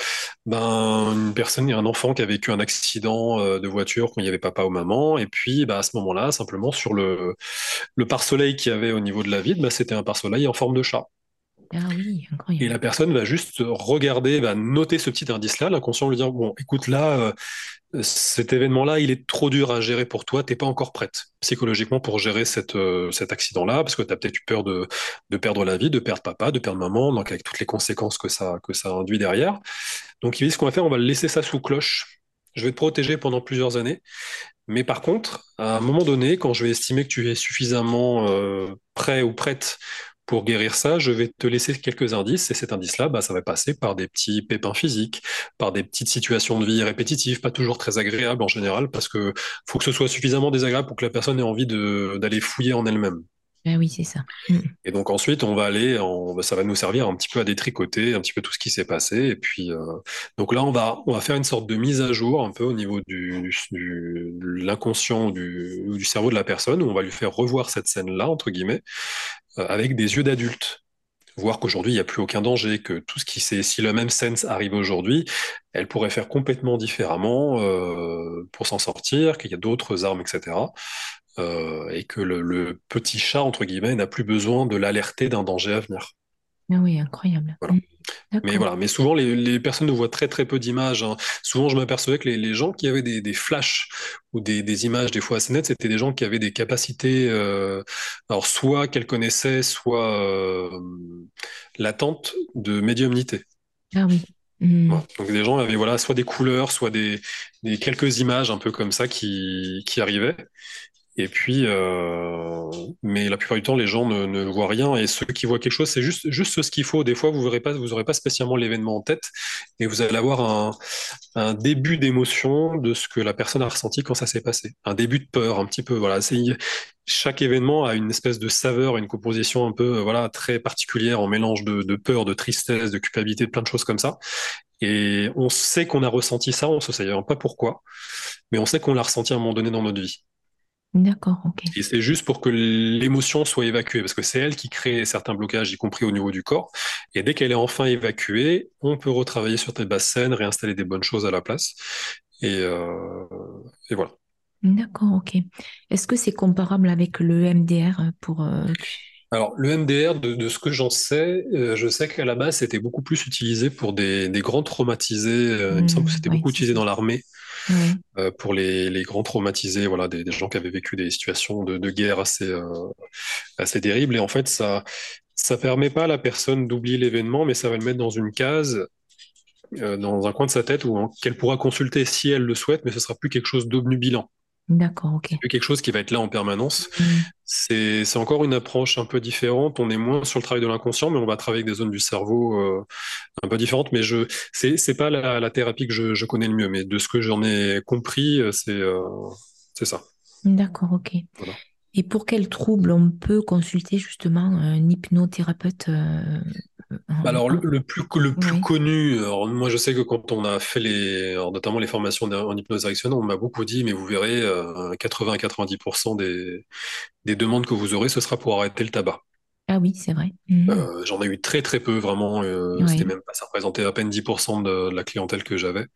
ben, une personne, un enfant qui a vécu un accident euh, de voiture quand il n'y avait papa ou maman, et puis bah, à ce moment-là, simplement sur le, le pare-soleil qu'il y avait au niveau de la vitre, bah, c'était un pare-soleil en forme de chat. Ah oui, Et la personne va juste regarder, va noter ce petit indice-là, l'inconscient lui dire, bon, écoute, là, euh, cet événement-là, il est trop dur à gérer pour toi, t'es pas encore prête psychologiquement pour gérer cette, euh, cet accident-là, parce que tu as peut-être eu peur de, de perdre la vie, de perdre papa, de perdre maman, donc avec toutes les conséquences que ça, que ça induit derrière. Donc il dit, ce qu'on va faire, on va laisser ça sous cloche. Je vais te protéger pendant plusieurs années. Mais par contre, à un moment donné, quand je vais estimer que tu es suffisamment euh, prêt ou prête pour guérir ça, je vais te laisser quelques indices. Et cet indice-là, bah, ça va passer par des petits pépins physiques, par des petites situations de vie répétitives, pas toujours très agréables en général, parce que faut que ce soit suffisamment désagréable pour que la personne ait envie d'aller fouiller en elle-même. Ah oui, c'est ça. Mm. Et donc ensuite, on va aller, en, ça va nous servir un petit peu à détricoter un petit peu tout ce qui s'est passé. Et puis, euh, donc là, on va, on va faire une sorte de mise à jour un peu au niveau du, du, de l'inconscient du, du cerveau de la personne, où on va lui faire revoir cette scène-là, entre guillemets, euh, avec des yeux d'adulte. Voir qu'aujourd'hui, il n'y a plus aucun danger, que tout ce qui s'est, si le même scène arrive aujourd'hui, elle pourrait faire complètement différemment euh, pour s'en sortir, qu'il y a d'autres armes, etc euh, et que le, le petit chat, entre guillemets, n'a plus besoin de l'alerter d'un danger à venir. Ah oui, incroyable. Voilà. Mm. Mais voilà, mais souvent les, les personnes ne voient très très peu d'images. hein. Souvent, je m'apercevais que les, les gens qui avaient des, des flashs ou des, des images des fois assez nettes, c'était des gens qui avaient des capacités, euh, alors soit qu'elles connaissaient, soit euh, latentes de médiumnité. Ah oui. Mm. Donc des gens avaient voilà soit des couleurs, soit des, des quelques images un peu comme ça qui, qui arrivaient. Et puis, euh, mais la plupart du temps, les gens ne, voient rien. Et ceux qui voient quelque chose, c'est juste, juste ce qu'il faut. Des fois, vous verrez pas, vous aurez pas spécialement l'événement en tête, et vous allez avoir un, un début d'émotion de ce que la personne a ressenti quand ça s'est passé. Un début de peur, un petit peu. Voilà, chaque événement a une espèce de saveur, une composition un peu, voilà, très particulière, en mélange de, de peur, de tristesse, de culpabilité, de plein de choses comme ça. Et on sait qu'on a ressenti ça, on ne sait pas pourquoi, mais on sait qu'on l'a ressenti à un moment donné dans notre vie. D'accord, ok. Et c'est juste pour que l'émotion soit évacuée, parce que c'est elle qui crée certains blocages, y compris au niveau du corps. Et dès qu'elle est enfin évacuée, on peut retravailler sur tes basses scènes, réinstaller des bonnes choses à la place. Et, euh, et voilà. D'accord, ok. Est-ce que c'est comparable avec le MDR pour... euh, Alors, le MDR, de, de ce que j'en sais, euh, je sais qu'à la base, c'était beaucoup plus utilisé pour des, des grands traumatisés. Il me semble que Hmm, c'était beaucoup utilisé dans l'armée. Euh, pour les, grands traumatisés, voilà, des, gens qui avaient vécu des situations de, guerre assez, euh, assez terribles. Et en fait, ça ça permet pas à la personne d'oublier l'événement, mais ça va le mettre dans une case, euh, dans un coin de sa tête où qu'elle pourra consulter si elle le souhaite, mais ce sera plus quelque chose d'obnubilant. D'accord, ok. C'est quelque chose qui va être là en permanence. Mm. C'est, c'est encore une approche un peu différente. On est moins sur le travail de l'inconscient, mais on va travailler avec des zones du cerveau euh, un peu différentes. Mais je, c'est, c'est pas la, la thérapie que je, je connais le mieux, mais de ce que j'en ai compris, euh, c'est, euh, c'est ça. D'accord, ok. Voilà. Et pour quel trouble on peut consulter justement un hypnothérapeute Alors, le, plus, le plus Oui. connu, alors moi je sais que quand on a fait les, alors notamment les formations en hypnose directionnelle, on m'a beaucoup dit, mais vous verrez, euh, 80 à 90% des, des demandes que vous aurez, ce sera pour arrêter le tabac. Ah oui, c'est vrai. Mhm. Euh, j'en ai eu très très peu, vraiment, euh, c'était même pas, ça représentait à peine 10% de, de la clientèle que j'avais.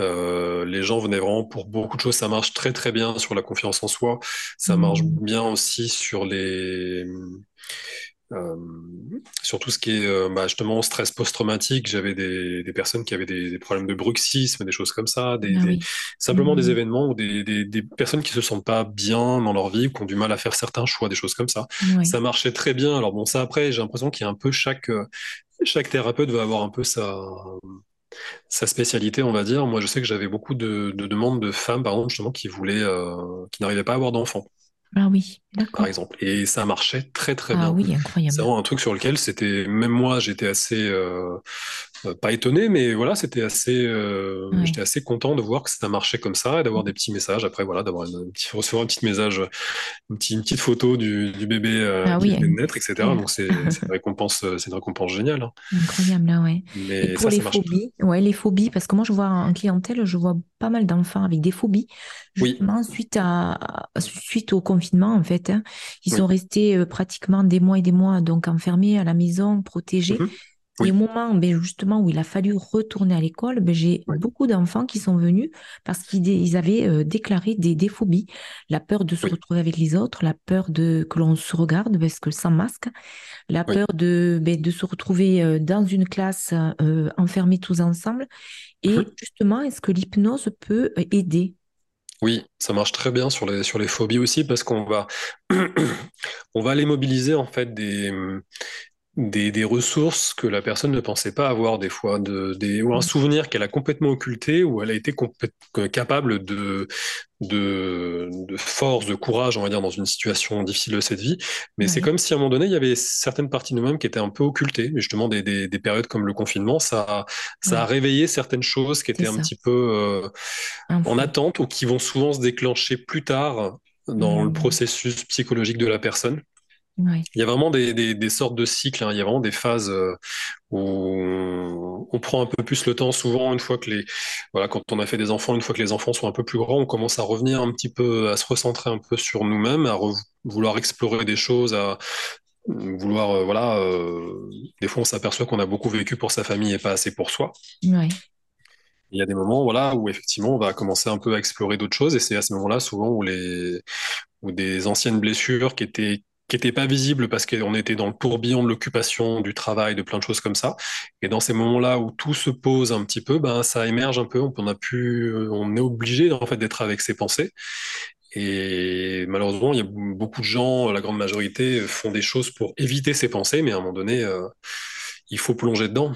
Euh, les gens venaient vraiment pour beaucoup de choses, ça marche très très bien sur la confiance en soi, ça marche Mhm. bien aussi sur les euh, sur tout ce qui est euh, bah, justement stress post-traumatique, j'avais des, des personnes qui avaient des, des problèmes de bruxisme, des choses comme ça, des, Ah oui. simplement des Mhm. événements ou des, personnes qui se sentent pas bien dans leur vie, ou qui ont du mal à faire certains choix, des choses comme ça. Oui. Ça marchait très bien. Alors bon, ça après, j'ai l'impression qu'il y a un peu chaque euh, chaque thérapeute va avoir un peu sa sa spécialité, on va dire. Moi, je sais que j'avais beaucoup de, de demandes de femmes, par exemple, justement, qui voulaient, euh, qui n'arrivaient pas à avoir d'enfants Ah oui, par d'accord. exemple. Et ça marchait très très Ah bien. oui, C'est incroyable. vraiment un truc sur lequel c'était, même moi, j'étais assez, euh, pas étonné, mais voilà, c'était assez, euh, j'étais Oui. assez content de voir que ça marchait comme ça et d'avoir des petits messages. Après, voilà, d'avoir une, un petit- recevoir un petit message, une petite, une petite photo du, du bébé euh, Ah qui oui, venait de hein, naître, etc. Donc clair. c'est, c'est une récompense, euh, c'est une récompense géniale. hein. Incroyable, là, ouais. Et Mais pour ça, les ça phobies, ouais, les phobies, parce que moi, je vois en clientèle, je vois pas mal d'enfants avec des phobies, Oui, justement, suite à, suite au confinement, en fait, hein. Ils sont oui, restés euh, pratiquement des mois et des mois, donc enfermés à la maison, protégés. Et oui, moment, ben, justement, où il a fallu retourner à l'école, ben, j'ai oui, beaucoup d'enfants qui sont venus parce qu'ils avaient euh, déclaré des, des phobies. La peur de se oui, retrouver avec les autres, la peur de que l'on se regarde parce que sans masque, la peur de, ben, de se retrouver euh, dans une classe euh, enfermés tous ensemble. Et mhm. justement, est-ce que l'hypnose peut euh, aider? Oui, ça marche très bien sur les, sur les phobies aussi parce qu'on va, on va aller mobiliser en fait des, des, des ressources que la personne ne pensait pas avoir des fois, de, des, ou un souvenir qu'elle a complètement occulté, ou elle a été capable de, de, de force, de courage, on va dire, dans une situation difficile de cette vie. Mais c'est comme si à un moment donné, il y avait certaines parties de nous-mêmes qui étaient un peu occultées. Mais justement, des, des, des périodes comme le confinement, ça, a- réveillé certaines choses qui étaient un petit peu euh, en attente ou qui vont souvent se déclencher plus tard dans le processus psychologique de la personne. Oui, Il y a vraiment des, des, des sortes de cycles, hein. Il y a vraiment des phases euh, où on, prend un peu plus le temps. Souvent, une fois que les, voilà, quand on a fait des enfants, une fois que les enfants sont un peu plus grands, on commence à revenir un petit peu, à se recentrer un peu sur nous-mêmes, à vouloir explorer des choses, à vouloir, euh, voilà. euh, des fois, on s'aperçoit qu'on a beaucoup vécu pour sa famille et pas assez pour soi. oui, Il y a des moments, voilà, où effectivement, on va commencer un peu à explorer d'autres choses, et c'est à ce moment-là, souvent, où les, où des anciennes blessures qui étaient qui étaient pas visibles parce qu'on était dans le tourbillon de l'occupation, du travail, de plein de choses comme ça. Et dans ces moments-là où tout se pose un petit peu, ben ça émerge un peu. On a pu, on est obligé en fait d'être avec ses pensées. Et malheureusement, il y a beaucoup de gens, la grande majorité, font des choses pour éviter ces pensées, mais à un moment donné, euh, il faut plonger dedans.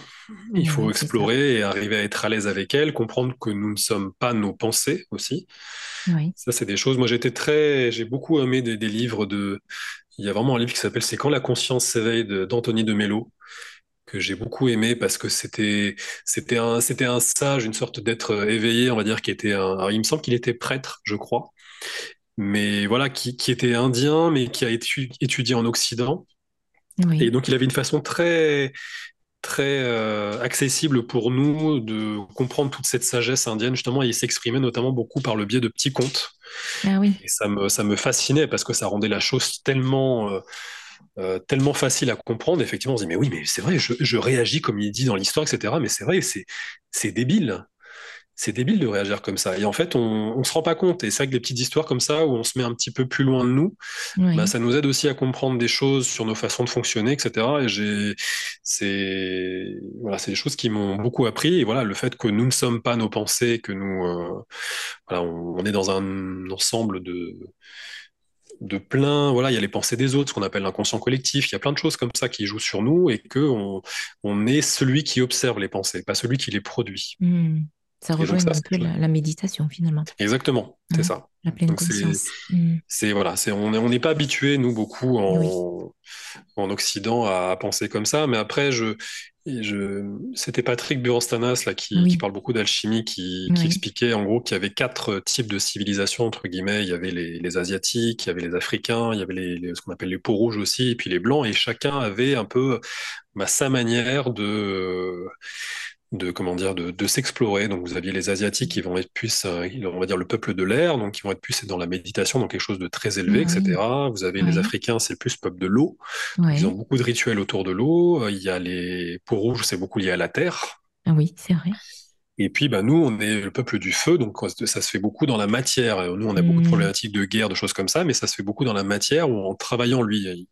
Il faut oui, explorer et arriver à être à l'aise avec elles, comprendre que nous ne sommes pas nos pensées aussi. Oui, Ça, c'est des choses. Moi, j'étais très, j'ai beaucoup aimé des, des livres de. Il y a vraiment un livre qui s'appelle C'est quand la conscience s'éveille d'Anthony de Mello que j'ai beaucoup aimé parce que c'était c'était un c'était un sage, une sorte d'être éveillé, on va dire, qui était un. alors, il me semble qu'il était prêtre, je crois, mais voilà, qui, qui était indien, mais qui a étu- étudié en Occident. Et donc, il avait une façon très très euh, accessible pour nous de comprendre toute cette sagesse indienne. Justement, il s'exprimait notamment beaucoup par le biais de petits contes. ah Et ça me, ça me fascinait parce que ça rendait la chose tellement, euh, euh, tellement facile à comprendre. Effectivement, on se dit, mais oui, mais c'est vrai, je, je réagis comme il dit dans l'histoire, etc. Mais c'est vrai, c'est débile. C'est débile de réagir comme ça. Et en fait, on, on se rend pas compte. Et c'est vrai que des petites histoires comme ça, où on se met un petit peu plus loin de nous, bah, ça nous aide aussi à comprendre des choses sur nos façons de fonctionner, etc. Et j'ai, c'est, voilà, c'est des choses qui m'ont beaucoup appris. Et voilà, le fait que nous ne sommes pas nos pensées, que nous, euh, voilà, on, on est dans un ensemble de, de plein, voilà, il y a les pensées des autres, ce qu'on appelle l'inconscient collectif. Il y a plein de choses comme ça qui jouent sur nous et que on, on est celui qui observe les pensées, pas celui qui les produit. Hmm. Ça rejoint un peu la, méditation finalement. Exactement, c'est ça. La pleine conscience. Mm. C'est voilà, c'est on n'est on pas habitué nous beaucoup en, en Occident à penser comme ça, mais après je je, c'était Patrick Buranstanas là qui, qui parle beaucoup d'alchimie, qui, qui, expliquait en gros qu'il y avait quatre types de civilisations entre guillemets. Il y avait les, les asiatiques, il y avait les africains, il y avait les, ce qu'on appelle les peaux rouges aussi, et puis les blancs. Et chacun avait un peu bah, sa manière de de comment dire de, de s'explorer. Donc vous aviez les asiatiques qui vont être plus, euh, on va dire le peuple de l'air, donc qui vont être plus dans la méditation, donc quelque chose de très élevé, etc. Vous avez les Africains, c'est le plus peuple de l'eau. Ils ont beaucoup de rituels autour de l'eau. Il y a les peaux rouges, c'est beaucoup lié à la terre. Ah oui, c'est vrai. Et puis, bah, nous, on est le peuple du feu, donc ça se fait beaucoup dans la matière. Nous, on a beaucoup de mmh. problématiques de guerre, de choses comme ça, mais ça se fait beaucoup dans la matière ou en travaillant, lui,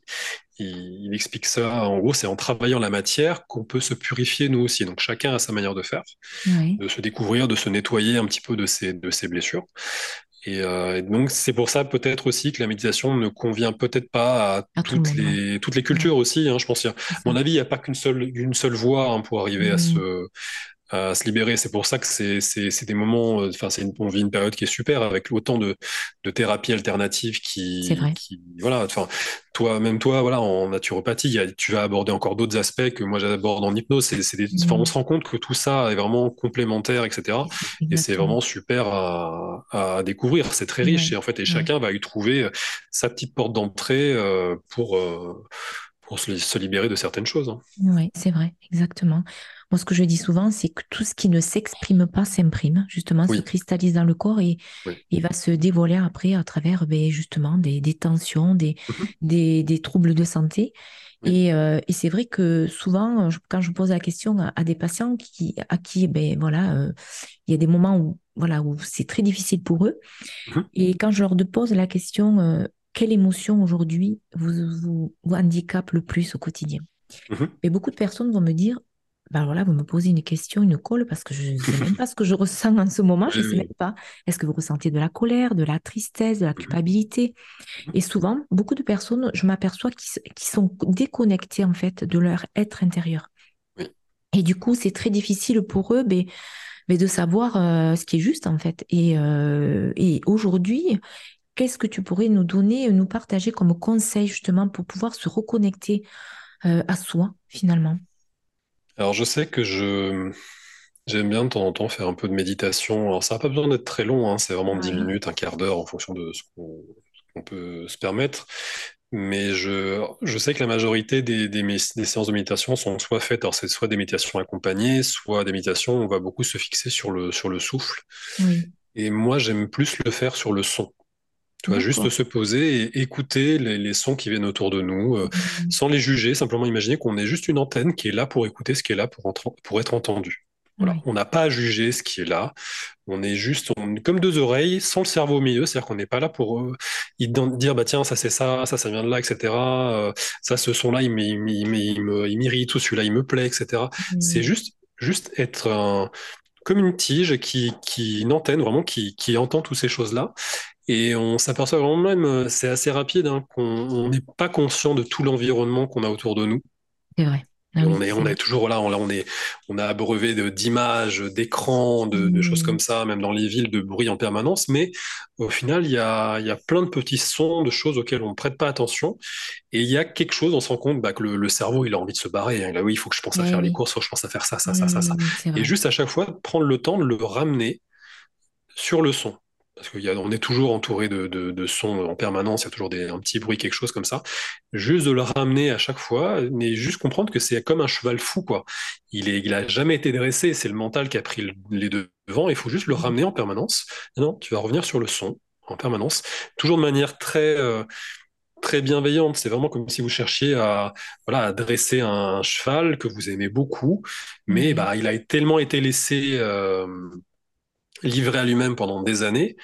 il, explique ça. En gros, c'est en travaillant la matière qu'on peut se purifier, nous aussi. Donc, chacun a sa manière de faire, de se découvrir, de se nettoyer un petit peu de ses, de ses blessures. Euh, et, donc, c'est pour ça peut-être aussi que la méditation ne convient peut-être pas à, toutes, les, toutes les cultures aussi. Hein, je pense. À mon avis, il n'y a pas qu'une seule, une seule voie hein, pour arriver à, mmh. Se, à se libérer. C'est pour ça que c'est, c'est, c'est des moments, euh, enfin, c'est on vit une période qui est super avec autant de, de thérapies alternatives qui, qui voilà, enfin, toi, même toi, voilà, en naturopathie, tu vas aborder encore d'autres aspects que moi j'aborde en hypnose. C'est, c'est des, on mmh. se rend compte que tout ça est vraiment complémentaire, etc. Et c'est vraiment super à, à découvrir. C'est très riche et en fait, et chacun va y trouver sa petite porte d'entrée euh, pour, euh, pour se, se libérer de certaines choses. Hein. Oui, c'est vrai, exactement. Moi, ce que je dis souvent, c'est que tout ce qui ne s'exprime pas s'imprime, justement, se cristallise dans le corps et, va se dévoiler après à travers ben, justement des, tensions, des, mhm. des, des, troubles de santé. Et, euh, et c'est vrai que souvent, quand je pose la question à, des patients qui, à qui, ben voilà, euh, il y a des moments où, voilà, où c'est très difficile pour eux. Mhm. Et quand je leur pose la question, euh, quelle émotion aujourd'hui vous, vous, vous handicape le plus au quotidien? Mhm. Et beaucoup de personnes vont me dire ben voilà, vous me posez une question, une colle, parce que je ne sais même pas ce que je ressens en ce moment, je ne sais même pas. Est-ce que vous ressentez de la colère, de la tristesse, de la mmh culpabilité? Et souvent, beaucoup de personnes, je m'aperçois, qui, sont déconnectées en fait de leur être intérieur. Et du coup, c'est très difficile pour eux mais, mais de savoir euh, ce qui est juste en fait. Et, euh, et aujourd'hui, qu'est-ce que tu pourrais nous donner, nous partager comme conseil justement pour pouvoir se reconnecter euh, à soi finalement? Alors, je sais que je j'aime bien de temps en temps faire un peu de méditation. Alors, ça n'a pas besoin d'être très long, hein, c'est vraiment 10 minutes, un quart d'heure en fonction de ce qu'on peut se permettre. Mais je, je sais que la majorité des, des, des séances de méditation sont soit faites, alors c'est soit des méditations accompagnées, soit des méditations où on va beaucoup se fixer sur le, sur le souffle. Et moi, j'aime plus le faire sur le son. Tu vas juste se poser et écouter les, sons qui viennent autour de nous, euh, mmh. sans les juger, simplement imaginer qu'on est juste une antenne qui est là pour écouter ce qui est là pour, pour être entendu. Voilà. On n'a pas à juger ce qui est là. On est juste on, comme deux oreilles, sans le cerveau au milieu. C'est-à-dire qu'on n'est pas là pour euh, dire bah tiens ça c'est ça, ça ça vient de là, etc. Euh, ça ce son là il m'irrite ou celui-là il me plaît, etc. C'est mmh. juste juste être un, comme une tige qui, qui une antenne vraiment qui, qui entend toutes ces choses là et on s'aperçoit vraiment même, euh, c'est assez rapide, hein, qu'on n'est pas conscient de tout l'environnement qu'on a autour de nous. C'est vrai. Ah on, est, on est toujours là, on, on, est, on a abreuvé d'images, d'écrans, de, de, choses comme mmh. ça, même dans les villes, de bruit en permanence. Mais au final, il y a, y a plein de petits sons, de choses auxquelles on ne prête pas attention. Et il y a quelque chose, on se rend compte bah, que le, cerveau, il a envie de se barrer. Hein. Là, oui, il faut que je pense à faire les courses, faut que je pense à faire ça, ça, ça, ça, ça. Mmh, Et juste à chaque fois, prendre le temps de le ramener sur le son parce qu'on est toujours entouré de, de, sons en permanence, il y a toujours des, un petit bruit, quelque chose comme ça. Juste de le ramener à chaque fois, mais juste comprendre que c'est comme un cheval fou, quoi. Il est, il a jamais été dressé, c'est le mental qui a pris les devants, il faut juste le ramener en permanence. Non, tu vas revenir sur le son en permanence, toujours de manière très, euh, très bienveillante. C'est vraiment comme si vous cherchiez à, voilà, à dresser un cheval que vous aimez beaucoup, mais bah, il a tellement été laissé, euh, livré à lui-même pendant des années,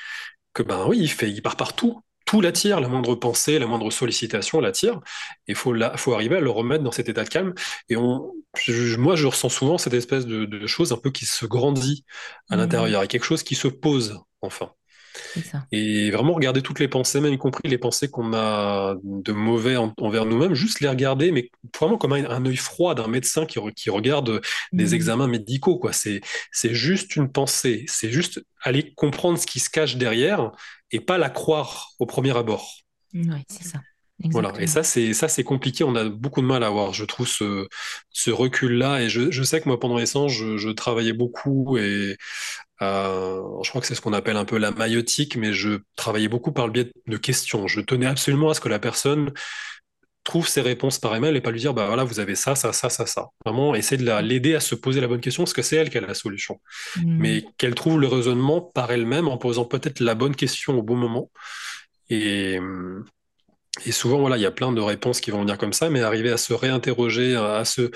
que ben oui, il fait, il part partout. Tout l'attire, la moindre pensée, la moindre sollicitation l'attire. Il faut, faut arriver à le remettre dans cet état de calme. Et on, moi, je ressens souvent cette espèce de, de chose un peu qui se grandit à mmh. l'intérieur, et quelque chose qui se pose enfin. Et vraiment regarder toutes les pensées, même y compris les pensées qu'on a de mauvais envers nous-mêmes, juste les regarder, mais vraiment comme un, œil froid d'un médecin qui, qui regarde des Mm. examens médicaux, quoi. C'est, c'est juste une pensée, c'est juste aller comprendre ce qui se cache derrière et pas la croire au premier abord. Ouais, c'est ça. Voilà. Et ça, c'est ça, c'est compliqué. On a beaucoup de mal à avoir, je trouve, ce, ce recul-là. Et je, je sais que moi, pendant les séances, je, je travaillais beaucoup et euh, je crois que c'est ce qu'on appelle un peu la maïotique, mais je travaillais beaucoup par le biais de questions. Je tenais absolument à ce que la personne trouve ses réponses par email et pas lui dire, bah voilà, vous avez ça, ça, ça, ça, ça. Vraiment, essayer de la, l'aider à se poser la bonne question parce que c'est elle qui a la solution. Mm. Mais qu'elle trouve le raisonnement par elle-même en posant peut-être la bonne question au bon moment. Et, et souvent, voilà, il y a plein de réponses qui vont venir comme ça, mais arriver à se réinterroger, à se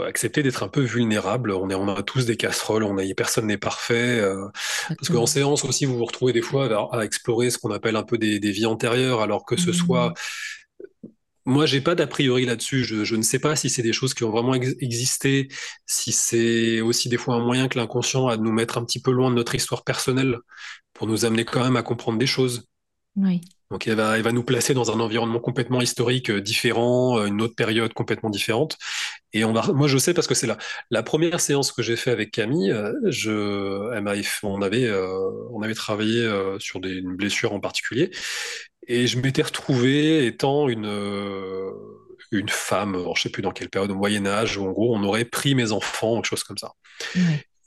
accepter d'être un peu vulnérable. On est, on a tous des casseroles, on a, personne n'est parfait. euh, parce qu'en séance aussi, vous vous retrouvez des fois à, à explorer ce qu'on appelle un peu des, des vies antérieures, alors que ce soit Mm. moi, j'ai pas d'a priori là-dessus. Je, je ne sais pas si c'est des choses qui ont vraiment ex- existé, si c'est aussi des fois un moyen que l'inconscient a de nous mettre un petit peu loin de notre histoire personnelle pour nous amener quand même à comprendre des choses. Oui. Donc, elle va, elle va nous placer dans un environnement complètement historique euh, différent, euh, une autre période complètement différente. Et on va, moi, je sais parce que c'est la, la première séance que j'ai fait avec Camille. euh, Je, on avait, on avait travaillé sur une blessure en particulier. Et je m'étais retrouvé étant une, une femme, je sais plus dans quelle période, au Moyen Âge, où en gros on aurait pris mes enfants, quelque chose comme ça.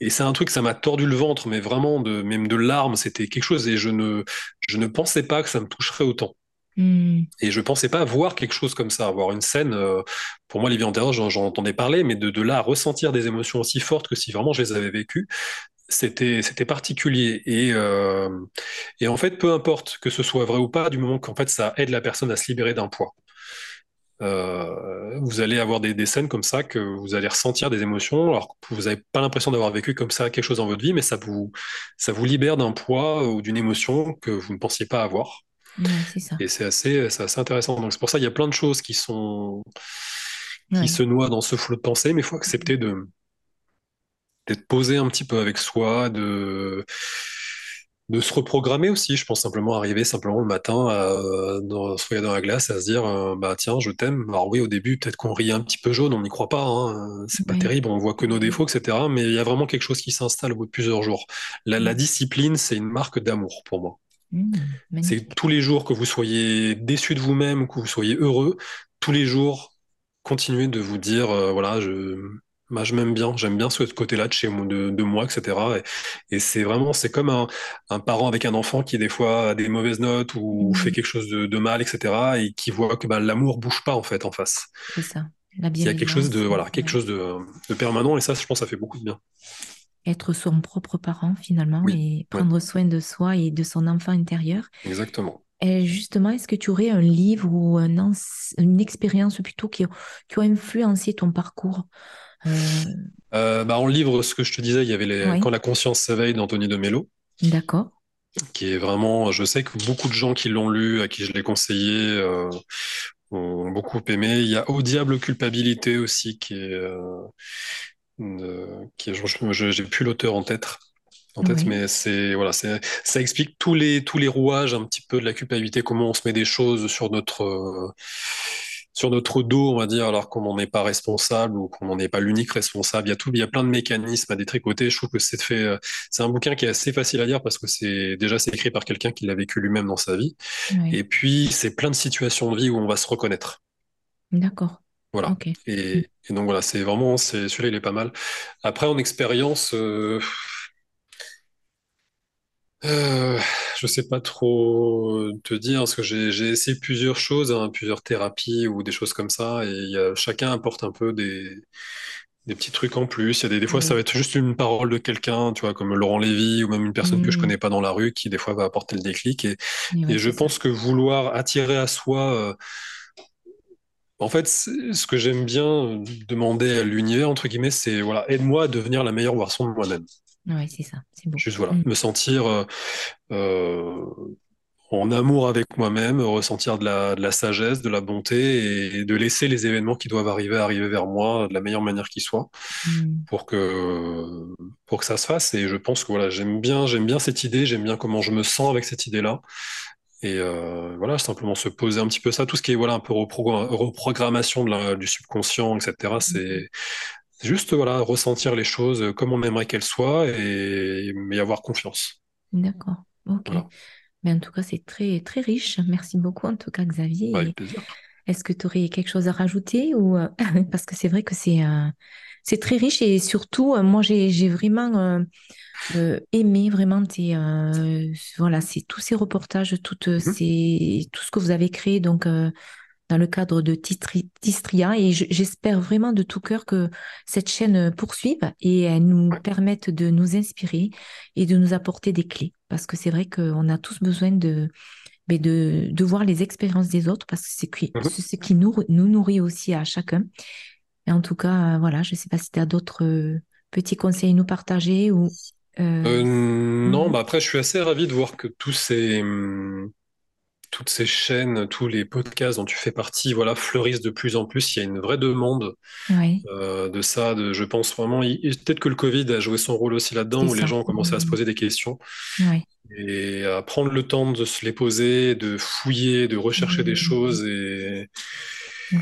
Et c'est un truc, ça m'a tordu le ventre, mais vraiment de, même de larmes, c'était quelque chose, et je ne, je ne pensais pas que ça me toucherait autant. Mm. Et je pensais pas voir quelque chose comme ça, voir une scène. euh, pour moi, les vies antérieures, j'en j'en entendais parler, mais de, de là à ressentir des émotions aussi fortes que si vraiment je les avais vécues, c'était c'était particulier. Et euh, et en fait, peu importe que ce soit vrai ou pas, du moment qu'en fait ça aide la personne à se libérer d'un poids. Euh, vous allez avoir des, des scènes comme ça que vous allez ressentir des émotions, alors que vous n'avez pas l'impression d'avoir vécu comme ça quelque chose dans votre vie, mais ça vous ça vous libère d'un poids ou d'une émotion que vous ne pensiez pas avoir. Ouais, c'est ça. Et c'est assez, c'est assez intéressant. Donc c'est pour ça qu'il y a plein de choses qui sont qui Ouais. se noient dans ce flot de pensée, mais il faut accepter de d'être posé un petit peu avec soi, de de se reprogrammer aussi. Je pense simplement arriver simplement le matin à dans, se regarder dans la glace, à se dire euh, bah tiens je t'aime. Alors oui au début peut-être qu'on rit un petit peu jaune, on n'y croit pas, hein, c'est pas Oui. terrible, on voit que nos défauts etc. Mais il y a vraiment quelque chose qui s'installe au bout de plusieurs jours. La, la discipline c'est une marque d'amour pour moi. Mm. C'est tous les jours que vous soyez déçu de vous-même, que vous soyez heureux, tous les jours, continuez de vous dire, euh, voilà, je, moi, je m'aime bien, j'aime bien ce côté-là de chez moi, de, de moi, etc. Et, et c'est vraiment, c'est comme un, un parent avec un enfant qui des fois a des mauvaises notes ou fait Mm. quelque chose de, de mal, etc. Et qui voit que bah, l'amour bouge pas en fait en face. C'est ça. La Il y a quelque chose de, voilà, quelque ouais. chose de, de permanent. Et ça, je pense, ça fait beaucoup de bien. Être son propre parent finalement Oui, et ouais, prendre soin de soi et de son enfant intérieur. exactement. Et justement, est-ce que tu aurais un livre ou un une expérience plutôt qui, qui ont influencé ton parcours? Euh, Euh, bah, en livre, ce que je te disais, il y avait les, oui, Quand la conscience s'éveille d'Anthony de Mello. d'accord. qui est vraiment, je sais que beaucoup de gens qui l'ont lu, à qui je l'ai conseillé, euh, ont beaucoup aimé. Il y a Au diable culpabilité aussi, qui est, euh, une- qui est, j'ai plus l'auteur en tête, en tête, Oui, mais c'est voilà, c'est, ça explique tous les tous les rouages un petit peu de la culpabilité, comment on se met des choses sur notre sur notre dos, on va dire, alors qu'on n'en est pas responsable ou qu'on n'en est pas l'unique responsable. Il y a tout, il y a plein de mécanismes à détricoter. Je trouve que c'est fait, euh, c'est un bouquin qui est assez facile à lire parce que c'est déjà c'est écrit par quelqu'un qui l'a vécu lui-même dans sa vie. oui, Et puis c'est plein de situations de vie où on va se reconnaître. d'accord. Voilà. Et donc voilà, c'est vraiment, c'est celui-là, il est pas mal. Après, en expérience, euh, euh, je sais pas trop te dire parce que j'ai j'ai essayé plusieurs choses, hein, plusieurs thérapies ou des choses comme ça, et il y a- chacun apporte un peu des des petits trucs en plus. Il y a des, des fois, ça va être juste une parole de quelqu'un, tu vois, comme Laurent Lévy ou même une personne que je Mm. connais pas dans la rue qui des fois va apporter le déclic. Et, Et ouais, et je c'est ça. pense que vouloir attirer à soi euh, En fait, c'est- ce que j'aime bien euh, demander à l'univers, entre guillemets, c'est voilà, aide-moi à devenir la meilleure version de moi-même. Oui, c'est ça. C'est. Juste voilà, Mm. me sentir euh, euh, en amour avec moi-même, ressentir de la, de la sagesse, de la bonté et de laisser les événements qui doivent arriver arriver vers moi de la meilleure manière qui soit Mm. pour que pour que ça se fasse. Et je pense que voilà, j'aime bien j'aime bien cette idée, j'aime bien comment je me sens avec cette idée-là. Et euh, voilà, simplement se poser un petit peu ça, tout ce qui est voilà un peu reprogrammation de la, du subconscient, etc. C'est juste voilà ressentir les choses comme on aimerait qu'elles soient et mais avoir confiance. D'accord. Ok. Mais en tout cas, c'est très très riche. Merci beaucoup en tout cas, Xavier. Avec plaisir. Est-ce que tu aurais quelque chose à rajouter ou euh, parce que c'est vrai que c'est euh, c'est très riche et surtout moi j'ai vraiment euh, aimer vraiment tes, euh, voilà, c'est tous ces reportages, toutes mhm. ces, tout ce que vous avez créé donc euh, dans le cadre de Tistria et j'espère vraiment de tout cœur que cette chaîne poursuive et elle nous permette de nous inspirer et de nous apporter des clés parce que c'est vrai qu'on a tous besoin de, mais de, de voir les expériences des autres parce que c'est mhm. ce qui nous, nous nourrit aussi à chacun. Et en tout cas, voilà, je ne sais pas si tu as d'autres petits conseils à nous partager ou euh, euh, non, bah après, je suis assez ravi de voir que tous ces, hum, toutes ces chaînes, tous les podcasts dont tu fais partie, voilà, fleurissent de plus en plus. Il y a une vraie demande euh, de ça. De, je pense vraiment, peut-être que le Covid a joué son rôle aussi là-dedans, où les gens ont commencé à se poser des questions et à prendre le temps de se les poser, de fouiller, de rechercher des choses et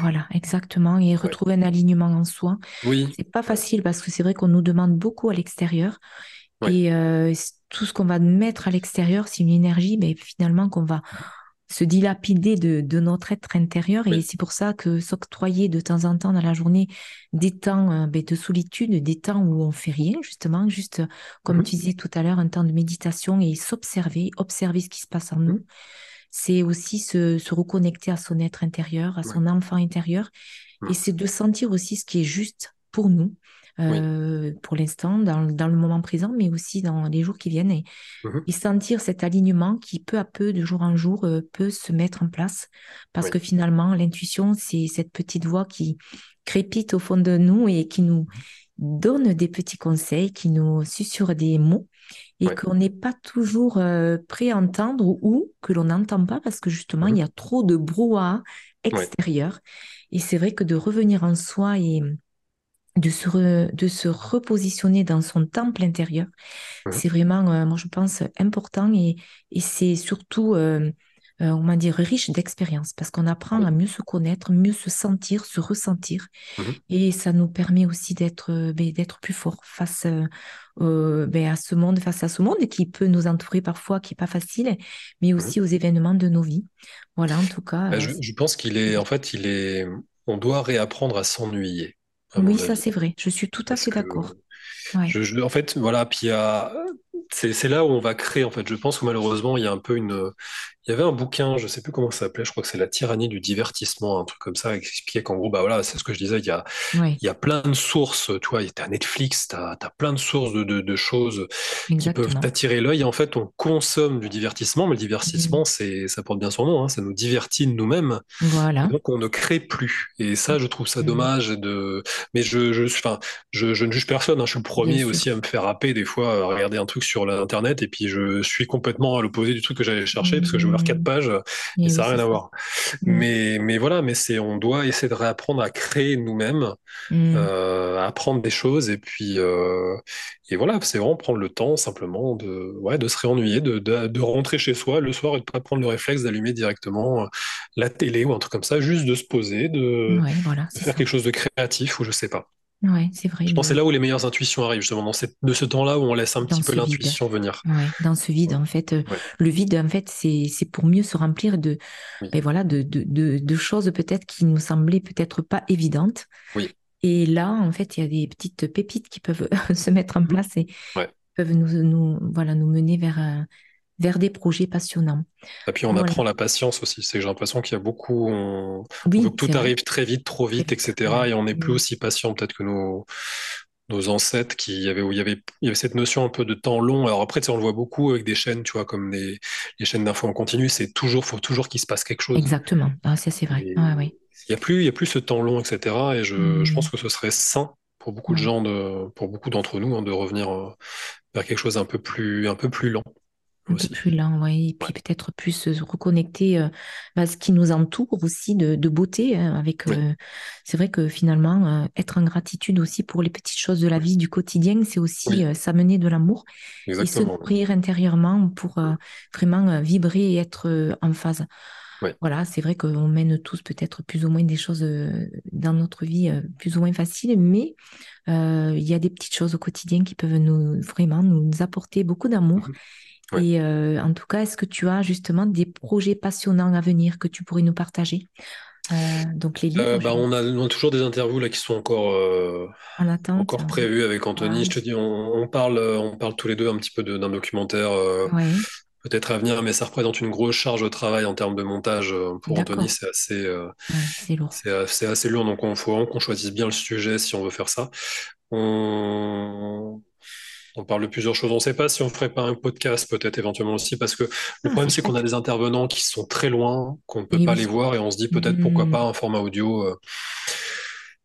voilà, exactement. Et retrouver un alignement en soi. Oui. C'est pas facile parce que c'est vrai qu'on nous demande beaucoup à l'extérieur. Et euh, tout ce qu'on va mettre à l'extérieur, c'est une énergie, mais finalement qu'on va se dilapider de, de notre être intérieur. Et c'est pour ça que s'octroyer de temps en temps dans la journée des temps euh, ben, de solitude, des temps où on fait rien, justement, juste comme tu disais tout à l'heure, un temps de méditation et s'observer, observer ce qui se passe en nous. C'est aussi se, se, reconnecter à son être intérieur, à son enfant intérieur. Et c'est de sentir aussi ce qui est juste pour nous euh, pour l'instant, dans, dans, le moment présent, mais aussi dans les jours qui viennent, et, mmh et sentir cet alignement qui, peu à peu, de jour en jour, euh, peut se mettre en place. Parce que finalement, l'intuition, c'est cette petite voix qui crépite au fond de nous et qui nous donne des petits conseils, qui nous susurre des mots et qu'on n'est pas toujours euh, prêt à entendre ou, que l'on n'entend pas parce que justement, il y mmh a trop de brouhaha extérieur. Et c'est vrai que de revenir en soi et, de se, de se repositionner dans son temple intérieur. C'est vraiment, euh, moi je pense, important et, et c'est surtout, euh, euh, on va dire, riche d'expérience parce qu'on apprend à mieux se connaître, mieux se sentir, se ressentir mmh et ça nous permet aussi d'être ben, d'être plus fort face ben, à ce monde, face à ce monde qui peut nous entourer parfois, qui est pas facile, mais mmh aussi aux événements de nos vies. Voilà, en tout cas. Bah, je, je pense qu'il est, en fait, il est, on doit réapprendre à s'ennuyer. Oui, ça c'est vrai. Je suis tout à fait d'accord. en fait, voilà, puis c'est là où on va créer. En fait, je pense que malheureusement, il y a un peu une, il y avait un bouquin, je sais plus comment ça s'appelait, je crois que c'est La tyrannie du divertissement, un truc comme ça, qui expliquait qu'en gros, bah voilà, c'est ce que je disais, il y a, il y a plein de sources, tu vois, as Netflix, tu as, plein de sources de, de, de choses qui peuvent t'attirer l'œil. En fait, on consomme du divertissement, mais le divertissement, mmh. c'est, ça porte bien son nom, hein, ça nous divertit nous-mêmes. Voilà. Donc, on ne crée plus. Et ça, je trouve ça mmh. dommage. De... Mais je, je, je ne juge personne, hein, je suis le premier aussi à me faire happer des fois, à regarder un truc sur l'internet, et puis je suis complètement à l'opposé du truc que j'allais chercher, parce que je quatre pages et, ça n'a rien à voir. Mm. Mais, mais voilà, mais c'est, on doit essayer de réapprendre à créer nous-mêmes, mm. euh, à apprendre des choses et puis, euh, et voilà, c'est vraiment prendre le temps simplement de, ouais, de se réennuyer, de, de, rentrer chez soi le soir et de pas prendre le réflexe d'allumer directement euh, la télé ou un truc comme ça, juste de se poser, de, faire quelque chose de créatif ou je sais pas. Ouais, c'est vrai. Je pense que c'est là où les meilleures intuitions arrivent, justement, dans de ce temps-là où on laisse un petit peu l'intuition venir. Ouais, dans ce vide, en fait. Euh, le vide, en fait, c'est pour mieux se remplir de, ben voilà, de, de, de, choses peut-être qui nous semblaient peut-être pas évidentes. Oui. Et là, en fait, il y a des petites pépites qui peuvent se mettre en mmh. place et peuvent nous, nous, voilà, nous mener vers, euh, vers des projets passionnants. Et puis on apprend la patience aussi. C'est j'ai l'impression qu'il y a beaucoup, on, que tout arrive très vite, trop vite, etc. Et on n'est plus aussi patient peut-être que nos, nos ancêtres qui avaient où il y avait il y avait cette notion un peu de temps long. Alors après, on le voit beaucoup avec des chaînes, tu vois, comme les, les chaînes d'infos en continu. C'est toujours, faut toujours qu'il se passe quelque chose. Exactement. Ah, ça c'est vrai. Ah, oui. Il y a plus, il y a plus ce temps long, etc. Et je, je pense que ce serait sain pour beaucoup de gens de, pour beaucoup d'entre nous, hein, de revenir euh, vers quelque chose un peu plus, un peu plus lent. Un peu plus lent, ouais, et puis peut-être plus se reconnecter euh, à ce qui nous entoure aussi de, beauté. Hein, avec, euh, c'est vrai que finalement, euh, être en gratitude aussi pour les petites choses de la vie du quotidien, c'est aussi s'amener de l'amour et se nourrir intérieurement pour vraiment vibrer et être en phase. Voilà, c'est vrai qu'on mène tous peut-être plus ou moins des choses dans notre vie plus ou moins faciles, mais il y a des petites choses au quotidien qui peuvent nous vraiment nous apporter beaucoup d'amour. Et euh, en tout cas, est-ce que tu as justement des projets passionnants à venir que tu pourrais nous partager? Euh, donc les livres. Euh, bah, on, a, toujours des interviews là qui sont encore en attente, encore prévues avec Anthony. Je te dis, on, parle, on parle tous les deux un petit peu d'un documentaire. Peut-être à venir, mais ça représente une grosse charge de travail en termes de montage. Pour Anthony, c'est assez, c'est assez lourd. Donc, il faut vraiment qu'on choisisse bien le sujet si on veut faire ça. On, on parle de plusieurs choses. On ne sait pas si on ferait pas un podcast, peut-être éventuellement aussi, parce que le problème, c'est qu'on a des intervenants qui sont très loin, qu'on ne peut pas les voir, et on se dit peut-être pourquoi hmm. pas un format audio. Euh,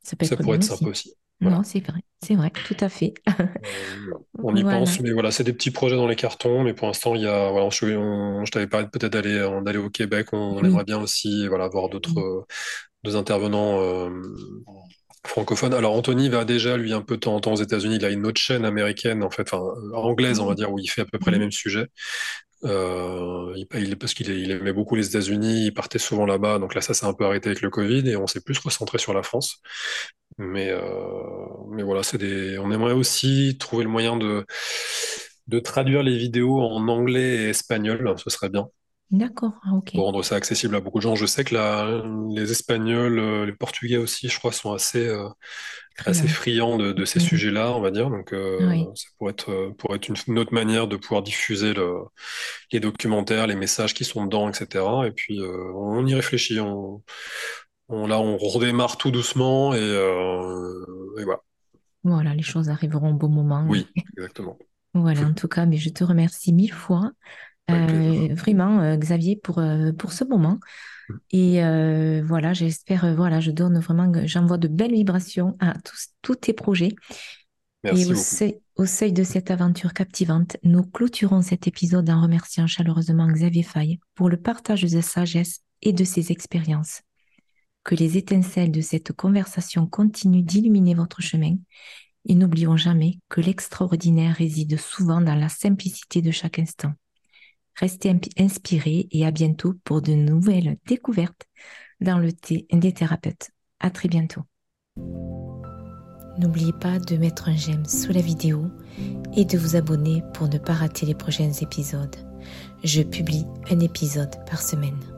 ça, pourrait être sympa aussi. Non, c'est vrai, c'est vrai, tout à fait. Euh, on y pense, mais voilà, c'est des petits projets dans les cartons, mais pour l'instant, il y a, voilà, je, t'avais parlé peut-être d'aller, d'aller au Québec, on, aimerait bien aussi, voilà, voir d'autres, euh, intervenants francophone. Alors Anthony va déjà lui un peu de temps en temps aux États-Unis. Il a une autre chaîne américaine en fait, enfin anglaise on va dire, où il fait à peu près les mhm. mêmes sujets. Euh, il, parce qu'il il aimait beaucoup les États-Unis, il partait souvent là-bas. Donc là, ça s'est un peu arrêté avec le Covid et on s'est plus recentré sur la France. Mais euh, mais voilà, c'est des. On aimerait aussi trouver le moyen de de traduire les vidéos en anglais et espagnol. Ce serait bien. D'accord, ah, ok. Pour rendre ça accessible à beaucoup de gens. Je sais que la, les Espagnols, euh, les Portugais aussi, je crois, sont assez, euh, assez friands de, de ces mm. sujets-là, on va dire. Donc, euh, ça pourrait être, pour être une, autre manière de pouvoir diffuser le, les documentaires, les messages qui sont dedans, etc. Et puis, on y réfléchit. On, on, là, on redémarre tout doucement et, et voilà. Voilà, les choses arriveront au bon moment. Oui, exactement. voilà, en tout cas, mais je te remercie mille fois. Euh, vraiment, euh, Xavier, pour, euh, pour ce moment. Mm. Et voilà, j'espère, voilà, je donne vraiment, j'envoie de belles vibrations à tous, tous tes projets. Merci et au seuil, au seuil, de cette aventure captivante, nous clôturons cet épisode en remerciant chaleureusement Xavier Faye pour le partage de sa sagesse et de ses expériences. Que les étincelles de cette conversation continuent d'illuminer votre chemin et n'oublions jamais que l'extraordinaire réside souvent dans la simplicité de chaque instant. Restez inspirés et à bientôt pour de nouvelles découvertes dans le thé des thérapeutes. À très bientôt. N'oubliez pas de mettre un j'aime sous la vidéo et de vous abonner pour ne pas rater les prochains épisodes. Je publie un épisode par semaine.